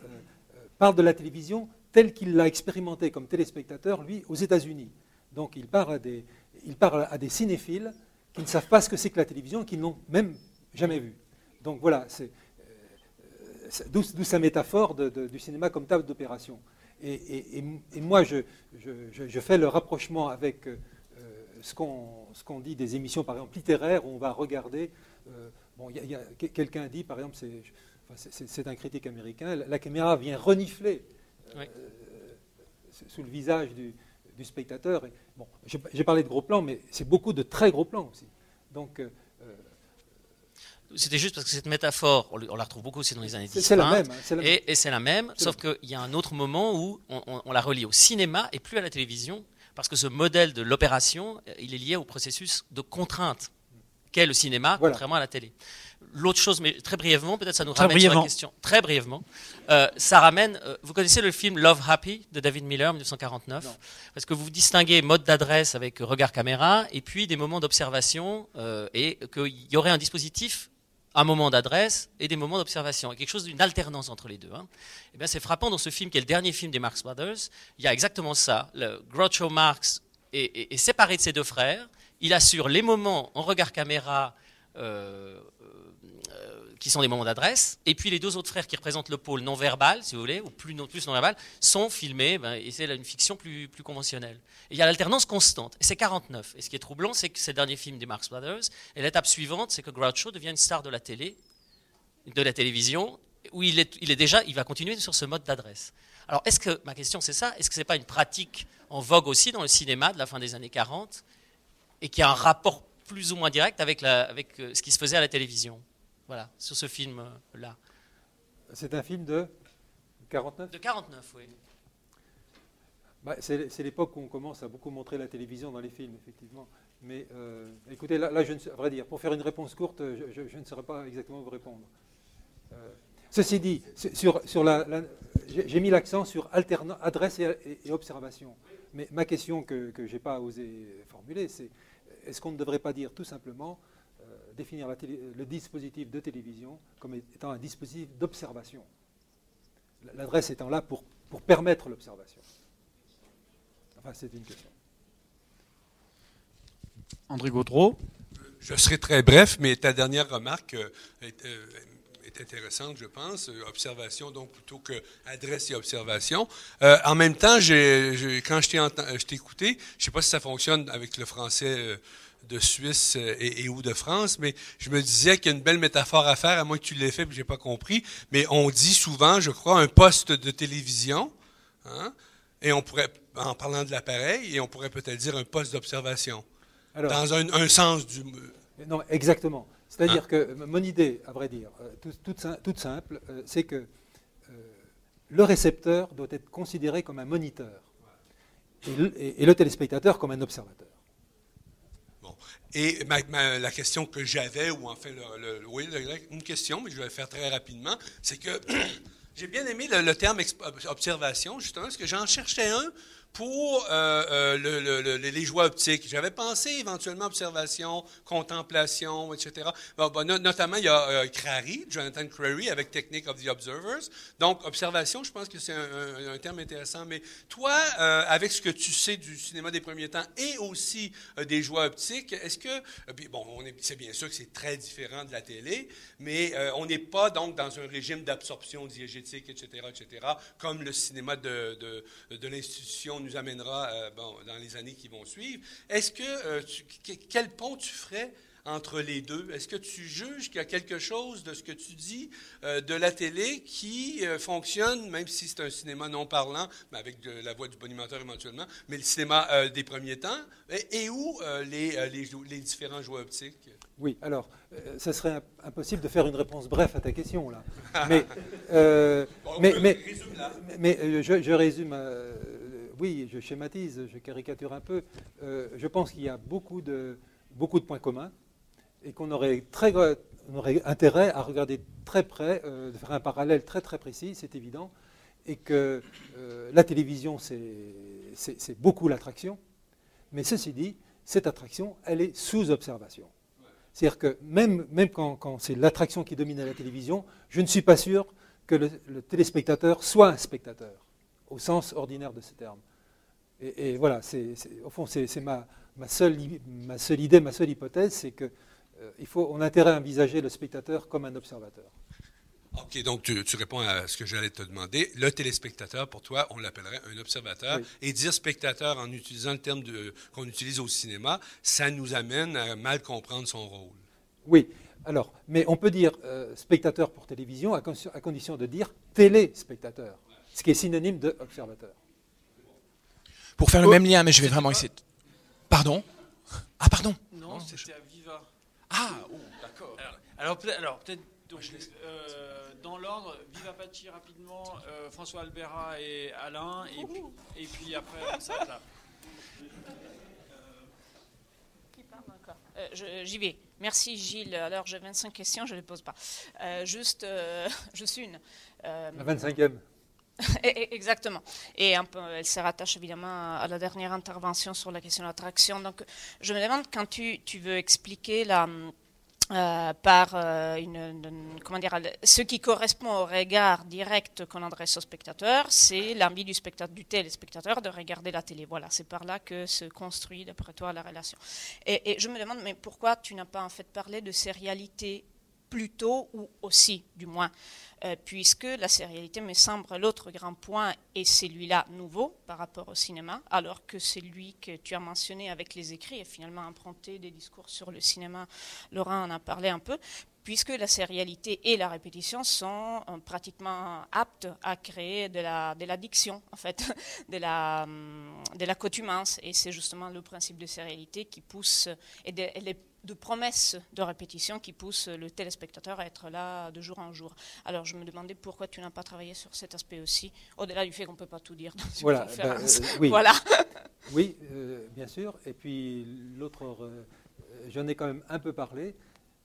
euh, parle de la télévision telle qu'il l'a expérimentée comme téléspectateur, lui, aux États-Unis. Donc il parle, à des, il parle à des cinéphiles qui ne savent pas ce que c'est que la télévision, qui n'ont même jamais vu. Donc voilà, c'est euh, d'où d'où sa métaphore de- de- du cinéma comme table d'opération. Et, et- et- et moi, je, je- je- je fais le rapprochement avec euh, ce qu'on dit des émissions, par exemple, littéraires, où on va regarder. euh, bon, quelqu'un dit, par exemple, c'est un critique américain, la, la caméra vient renifler euh, Oui. sous le visage du, du spectateur. Et, bon, j'ai parlé de gros plans, mais c'est beaucoup de très gros plans aussi. Donc, C'était juste parce que cette métaphore, on, la retrouve beaucoup aussi dans les années c'est 10. c'est la même. c'est la même. Et, et c'est la même, sauf qu'il y a un autre moment où on, on- on la relie au cinéma et plus à la télévision, parce que ce modèle de l'opération, euh, il est lié au processus de contrainte qu'est le cinéma, Voilà. contrairement à la télé. L'autre chose, mais très brièvement, peut-être ça nous Très ramène sur la brièvement. question. Très brièvement. Euh, ça ramène. euh, vous connaissez le film Love Happy de David Miller, 1949 Non. Parce que vous distinguez mode d'adresse avec regard caméra et puis des moments d'observation euh, et qu'il y aurait un dispositif un moment d'adresse et des moments d'observation, quelque chose d'une alternance entre les deux. hein. Eh bien, c'est frappant dans ce film qui est le dernier film des Marx Brothers. Il y a exactement ça. Le Groucho Marx est, séparé de ses deux frères. Il assure les moments en regard caméra euh, qui sont des moments d'adresse, et puis les deux autres frères qui représentent le pôle non verbal, si vous voulez, ou plus non, plus non verbal, sont filmés, ben, et c'est une fiction plus, conventionnelle. Et il y a l'alternance constante, c'est 49. Et ce qui est troublant, c'est que ces derniers films des Marx Brothers, et l'étape suivante, c'est que Groucho devient une star de la télé, de la télévision, où il est, déjà, il va continuer sur ce mode d'adresse. Alors, est-ce que, ma question c'est ça, est-ce que ce n'est pas une pratique en vogue aussi dans le cinéma de la fin des années 40, et qui a un rapport plus ou moins direct avec euh, ce qui se faisait à la télévision? Voilà, sur ce film-là. C'est un film de 49 De 49, oui. Bah, c'est l'époque où on commence à beaucoup montrer la télévision dans les films, effectivement. Mais euh, écoutez, là, là, je ne sais, à vrai dire, pour faire une réponse courte, je, je- je ne saurais pas exactement vous répondre. Euh, ceci dit, sur, sur- la, la- j'ai mis l'accent sur adresse et, et- et observation. Mais ma question que, que je n'ai pas osé formuler, c'est est-ce qu'on ne devrait pas dire tout simplement euh, définir la télé- le dispositif de télévision comme étant un dispositif d'observation L'adresse étant là pour, pour permettre l'observation. Enfin, c'est une question. André Gaudreau. Je serai très bref, mais ta dernière remarque euh, est, euh, est intéressante, je pense. Euh, Observation, donc, plutôt que adresse et observation. Euh, en même temps, j'ai- j'ai- quand je t'ai enten- je t'ai écouté, je ne sais pas si ça fonctionne avec le français euh, de Suisse euh, et, et ou de France, mais je me disais qu'il y a une belle métaphore à faire, à moins que tu l'aies fait, puis je n'ai pas compris. Mais on dit souvent, je crois, un poste de télévision, hein, et on pourrait, en parlant de l'appareil, et on pourrait peut-être dire un poste d'observation, dans un, un sens du... non, exactement. C'est-à-dire Hein? que mon idée, à vrai dire, euh, tout- toute, sim- toute simple, euh, c'est que euh, le récepteur doit être considéré comme un moniteur et le, et- et le téléspectateur comme un observateur. Et ma- la question que j'avais, ou enfin, le- le- oui, une question, mais je vais le faire très rapidement, c'est que <clears throat> j'ai bien aimé le, terme observation, justement, parce que j'en cherchais un pour euh, euh, le- le- le- les joies optiques. J'avais pensé éventuellement observation, contemplation, etc. No- notamment, il y a euh, Crary, Jonathan Crary, avec Technique of the Observers. Donc, observation, je pense que c'est un, terme intéressant. Mais toi, euh, avec ce que tu sais du cinéma des premiers temps et aussi des joies optiques, est-ce que, bon, on est- c'est bien sûr que c'est très différent de la télé, mais on n'est pas donc dans un régime d'absorption diégétique, etc., etc., comme le cinéma de, de, de l'institution nous amènera euh, bon, dans les années qui vont suivre. Est-ce que, euh, tu- que- quel pont tu ferais entre les deux? Est-ce que tu juges qu'il y a quelque chose de ce que tu dis euh, de la télé qui euh, fonctionne, même si c'est un cinéma non parlant, mais avec de la voix du bonimenteur éventuellement, mais le cinéma euh, des premiers temps, et, et où les, les, jou- les différents jouets optiques? Oui, alors, ça serait imp- impossible de faire une réponse bref à ta question, là. <laughs> Mais, Bon, mais, mais, je, je résume, oui, je schématise, je caricature un peu. Euh, je pense qu'il y a beaucoup de, points communs et qu'on aurait, très, intérêt à regarder très près, euh, de faire un parallèle très très précis, c'est évident, et que euh, la télévision, c'est beaucoup l'attraction, mais ceci dit, cette attraction, elle est sous observation. C'est-à-dire que même, quand, c'est l'attraction qui domine à la télévision, je ne suis pas sûr que le téléspectateur soit un spectateur, au sens ordinaire de ce terme. Et, et voilà, au fond, c'est, ma, ma, seule, i- ma seule idée, ma seule hypothèse, c'est que euh, il faut, on a intérêt à envisager le spectateur comme un observateur. OK, donc tu, tu réponds à ce que j'allais te demander. Le téléspectateur, pour toi, on l'appellerait un observateur. Oui. Et dire spectateur en utilisant le terme qu'on utilise au cinéma, ça nous amène à mal comprendre son rôle. Oui, alors, mais on peut dire euh, spectateur pour télévision à condition de dire téléspectateur, ce qui est synonyme de observateur. Pour faire le même lien, mais je vais vraiment essayer. de- Pardon? Ah, pardon Non, c'était à Viva. Ah, oh, d'accord. Alors, alors peut-être, alors, peut-être donc, euh, dans l'ordre, Viva Pachi rapidement, euh, François Albera et Alain, et puis, et puis après, s'arrête là. Qui parle encore? Euh, J'y vais. Merci Gilles. Alors j'ai 25 questions, je ne les pose pas. Euh, juste, euh, <laughs> juste une. Euh, La 25e. Et- <laughs> et- Exactement. Et elle se rattache évidemment à la dernière intervention sur la question de l'attraction. Donc, je me demande quand tu, veux expliquer la, euh, par euh, comment dire, ce qui correspond au regard direct qu'on adresse au spectateur, c'est l'envie du spectateur, du téléspectateur de regarder la télé. Voilà, c'est par là que se construit, d'après toi, la relation. Et, et je me demande, mais pourquoi tu n'as pas en fait parlé de sérialité plus tôt ou aussi, du moins euh, puisque la sérialité me semble l'autre grand point et celui-là nouveau par rapport au cinéma, alors que celui que tu as mentionné avec les écrits est finalement emprunté des discours sur le cinéma. Laurent en a parlé un peu, puisque la sérialité et la répétition sont euh, pratiquement aptes à créer de la de l'addiction en fait, <laughs> de la hum, coutumance et c'est justement le principe de sérialité qui pousse et de, et de promesses de répétition qui poussent le téléspectateur à être là de jour en jour. Alors me demandais pourquoi tu n'as pas travaillé sur cet aspect aussi, au-delà du fait qu'on ne peut pas tout dire dans <laughs> une Voilà, conférence. ben, euh, oui. Voilà. <laughs> Oui, euh, bien sûr. Et puis l'autre, euh, j'en ai quand même un peu parlé,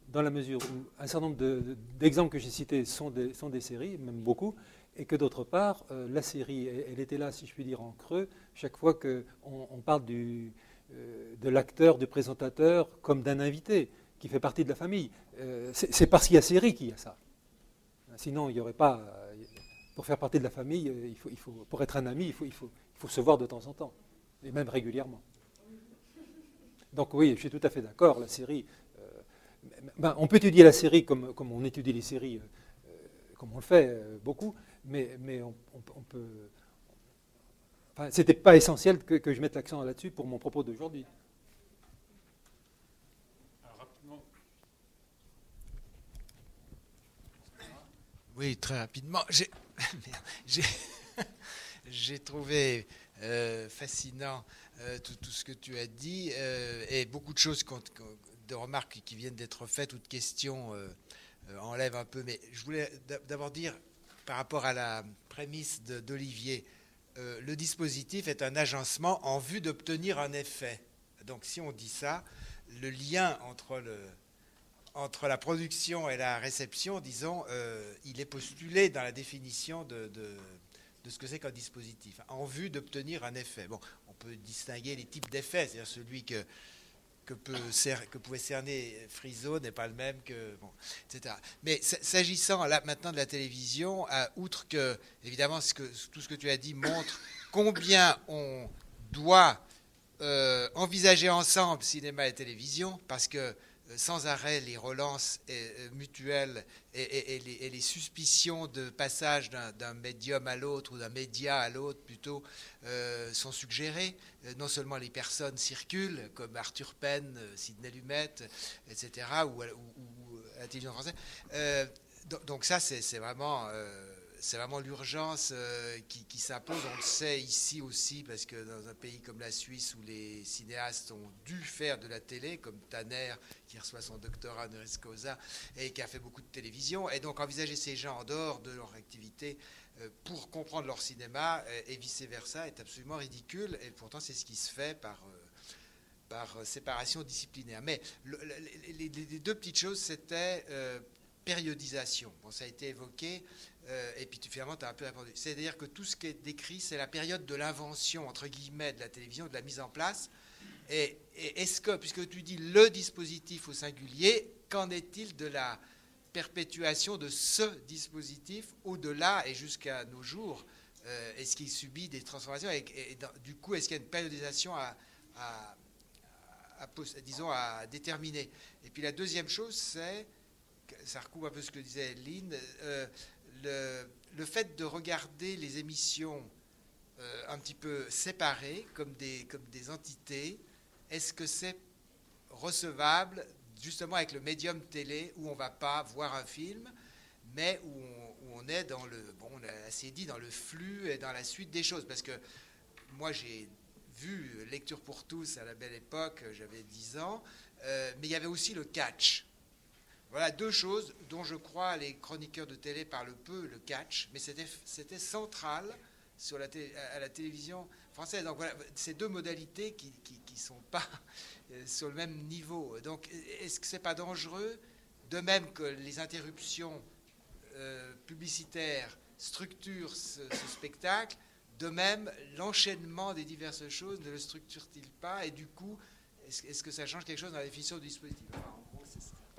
dans la mesure où un certain nombre de- de- d'exemples que j'ai cités sont des, sont des séries, même beaucoup, et que d'autre part, la série, elle, elle était là, si je puis dire, en creux, chaque fois qu'on on parle du, de l'acteur, du présentateur, comme d'un invité qui fait partie de la famille. Euh, c'est parce qu'il y a série qu'il y a ça. Sinon, il n'y aurait pas. euh, pour faire partie de la famille, euh, pour être un ami, il faut, se voir de temps en temps, et même régulièrement. Donc oui, je suis tout à fait d'accord, la série. euh, ben, on peut étudier la série comme, on étudie les séries, comme on le fait beaucoup, mais, mais on, peut. Enfin, c'était pas essentiel que je mette l'accent là-dessus pour mon propos d'aujourd'hui. Oui, très rapidement. <laughs> <laughs> J'ai, trouvé euh, fascinant euh, tout, ce que tu as dit euh, et beaucoup de choses, de remarques qui viennent d'être faites ou de questions enlèvent un peu. Mais je voulais d'a- d'abord dire, par rapport à la prémisse d'Olivier, le dispositif est un agencement en vue d'obtenir un effet. Donc si on dit ça, le lien entre, le, entre la production et la réception, disons, euh, il est postulé dans la définition de, ce que c'est qu'un dispositif, en vue d'obtenir un effet. Bon, on peut distinguer les types d'effets, c'est-à-dire celui que que, pouvait cerner Friso n'est pas le même que. Etc. Mais s'agissant maintenant de la télévision, outre que, évidemment, tout ce que tu as dit montre combien on doit euh, envisager ensemble cinéma et télévision, parce que sans arrêt les relances euh, mutuelles et, les, suspicions de passage d'un médium à l'autre ou d'un média à l'autre plutôt euh, sont suggérées. Non seulement les personnes circulent, comme Arthur Penn, Sidney Lumet, etc., ou, ou, la télévision française. donc ça, c'est vraiment c'est vraiment l'urgence euh, qui, s'impose. On le sait ici aussi, parce que dans un pays comme la Suisse, où les cinéastes ont dû faire de la télé, comme Tanner, qui reçoit son doctorat honoris causa, et qui a fait beaucoup de télévision, et donc envisager ces gens en dehors de leur activité euh, pour comprendre leur cinéma, euh, et vice-versa, est absolument ridicule, et pourtant c'est ce qui se fait par par séparation disciplinaire. Mais les, deux petites choses, c'était périodisation. Bon, ça a été évoqué. Euh, et puis finalement, tu as un peu répondu. C'est-à-dire que tout ce qui est décrit, c'est la période de l'invention, entre guillemets, de la télévision, de la mise en place. Et, est-ce que, puisque tu dis le dispositif au singulier, qu'en est-il de la perpétuation de ce dispositif au-delà et jusqu'à nos jours euh, Est-ce qu'il subit des transformations et, du coup, est-ce qu'il y a une périodisation à, disons, à déterminer? Et puis la deuxième chose, c'est, ça recoupe un peu ce que disait Lynn, euh, le, fait de regarder les émissions euh, un petit peu séparées, comme des, comme des entités, est-ce que c'est recevable justement avec le médium télé où on ne va pas voir un film, mais où on, est dans le, bon, on assez dit, dans le flux et dans la suite des choses? Parce que moi, j'ai vu Lecture pour tous à la belle époque, j'avais 10 ans, euh, mais il y avait aussi le catch. Voilà deux choses dont je crois les chroniqueurs de télé parlent peu, le catch, mais c'était central à la télévision française. Donc voilà, ces deux modalités qui ne sont pas euh, sur le même niveau. Donc est-ce que ce n'est pas dangereux De même que les interruptions euh, publicitaires structurent ce, spectacle, de même l'enchaînement des diverses choses ne le structure-t-il pas Et du coup, est-ce que ça change quelque chose dans la définition du dispositif?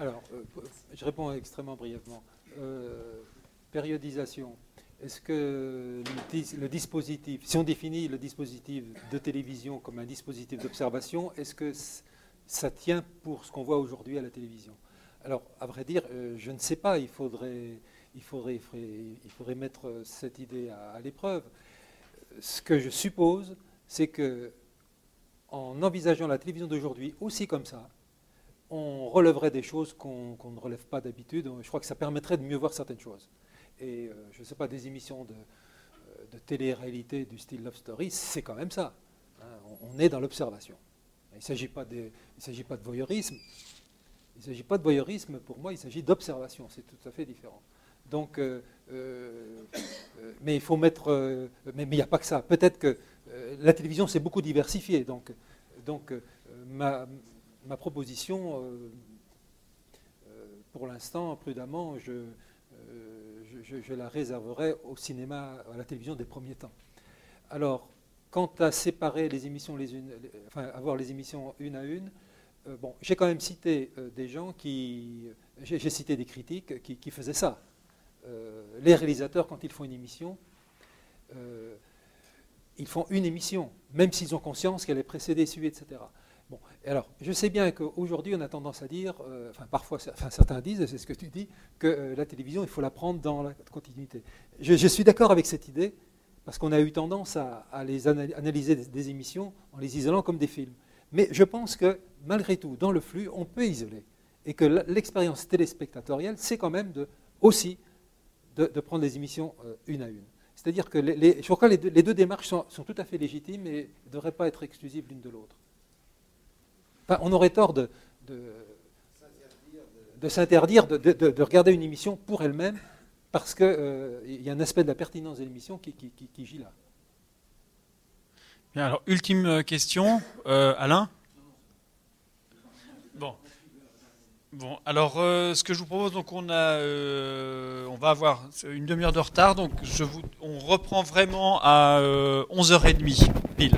Alors, euh, je réponds extrêmement brièvement. Euh, périodisation. Est-ce que le, dispositif, si on définit le dispositif de télévision comme un dispositif d'observation, est-ce que ça tient pour ce qu'on voit aujourd'hui à la télévision? Alors, à vrai dire, euh, je ne sais pas. Il faudrait, il faudrait, mettre cette idée à, à l'épreuve. Ce que je suppose, c'est que en envisageant la télévision d'aujourd'hui aussi comme ça, on relèverait des choses qu'on ne relève pas d'habitude. Je crois que ça permettrait de mieux voir certaines choses. Et euh, je ne sais pas, des émissions de, euh, de télé-réalité du style Love Story, c'est quand même ça. Hein. on, est dans l'observation. Il ne s'agit pas, de, voyeurisme. Il ne s'agit pas de voyeurisme, pour moi, il s'agit d'observation. C'est tout à fait différent. Donc, euh, mais il faut mettre. mais il n'y a pas que ça. Peut-être que la télévision s'est beaucoup diversifiée. Donc, donc ma proposition, euh, euh, pour l'instant, prudemment, euh, je, la réserverai au cinéma, à la télévision des premiers temps. Alors, quant à séparer les émissions les unes, enfin, avoir les émissions une à une, bon, j'ai quand même cité des gens qui, j'ai cité des critiques qui, faisaient ça. les réalisateurs, quand ils font une émission, ils font une émission, même s'ils ont conscience qu'elle est précédée, suivie, etc. Bon, alors, je sais bien qu'aujourd'hui, on a tendance à dire, euh, enfin, parfois, certains disent, c'est ce que tu dis, que euh, la télévision, il faut la prendre dans la continuité. Je, suis d'accord avec cette idée, parce qu'on a eu tendance à, les analyser des, émissions en les isolant comme des films. Mais je pense que, malgré tout, dans le flux, on peut isoler. Et que l'expérience téléspectatorielle, c'est quand même aussi de, prendre les émissions euh, une à une. C'est-à-dire que les, je crois les deux, démarches sont, tout à fait légitimes et ne devraient pas être exclusives l'une de l'autre on aurait tort de, s'interdire de, regarder une émission pour elle-même, parce qu'il euh, y a un aspect de la pertinence de l'émission qui, gît là. Bien, alors, ultime euh, question. Euh, Alain? Bon. Bon, alors ce que je vous propose, donc on a, on va avoir une demi-heure de retard, donc on reprend vraiment à euh, 11h30 pile.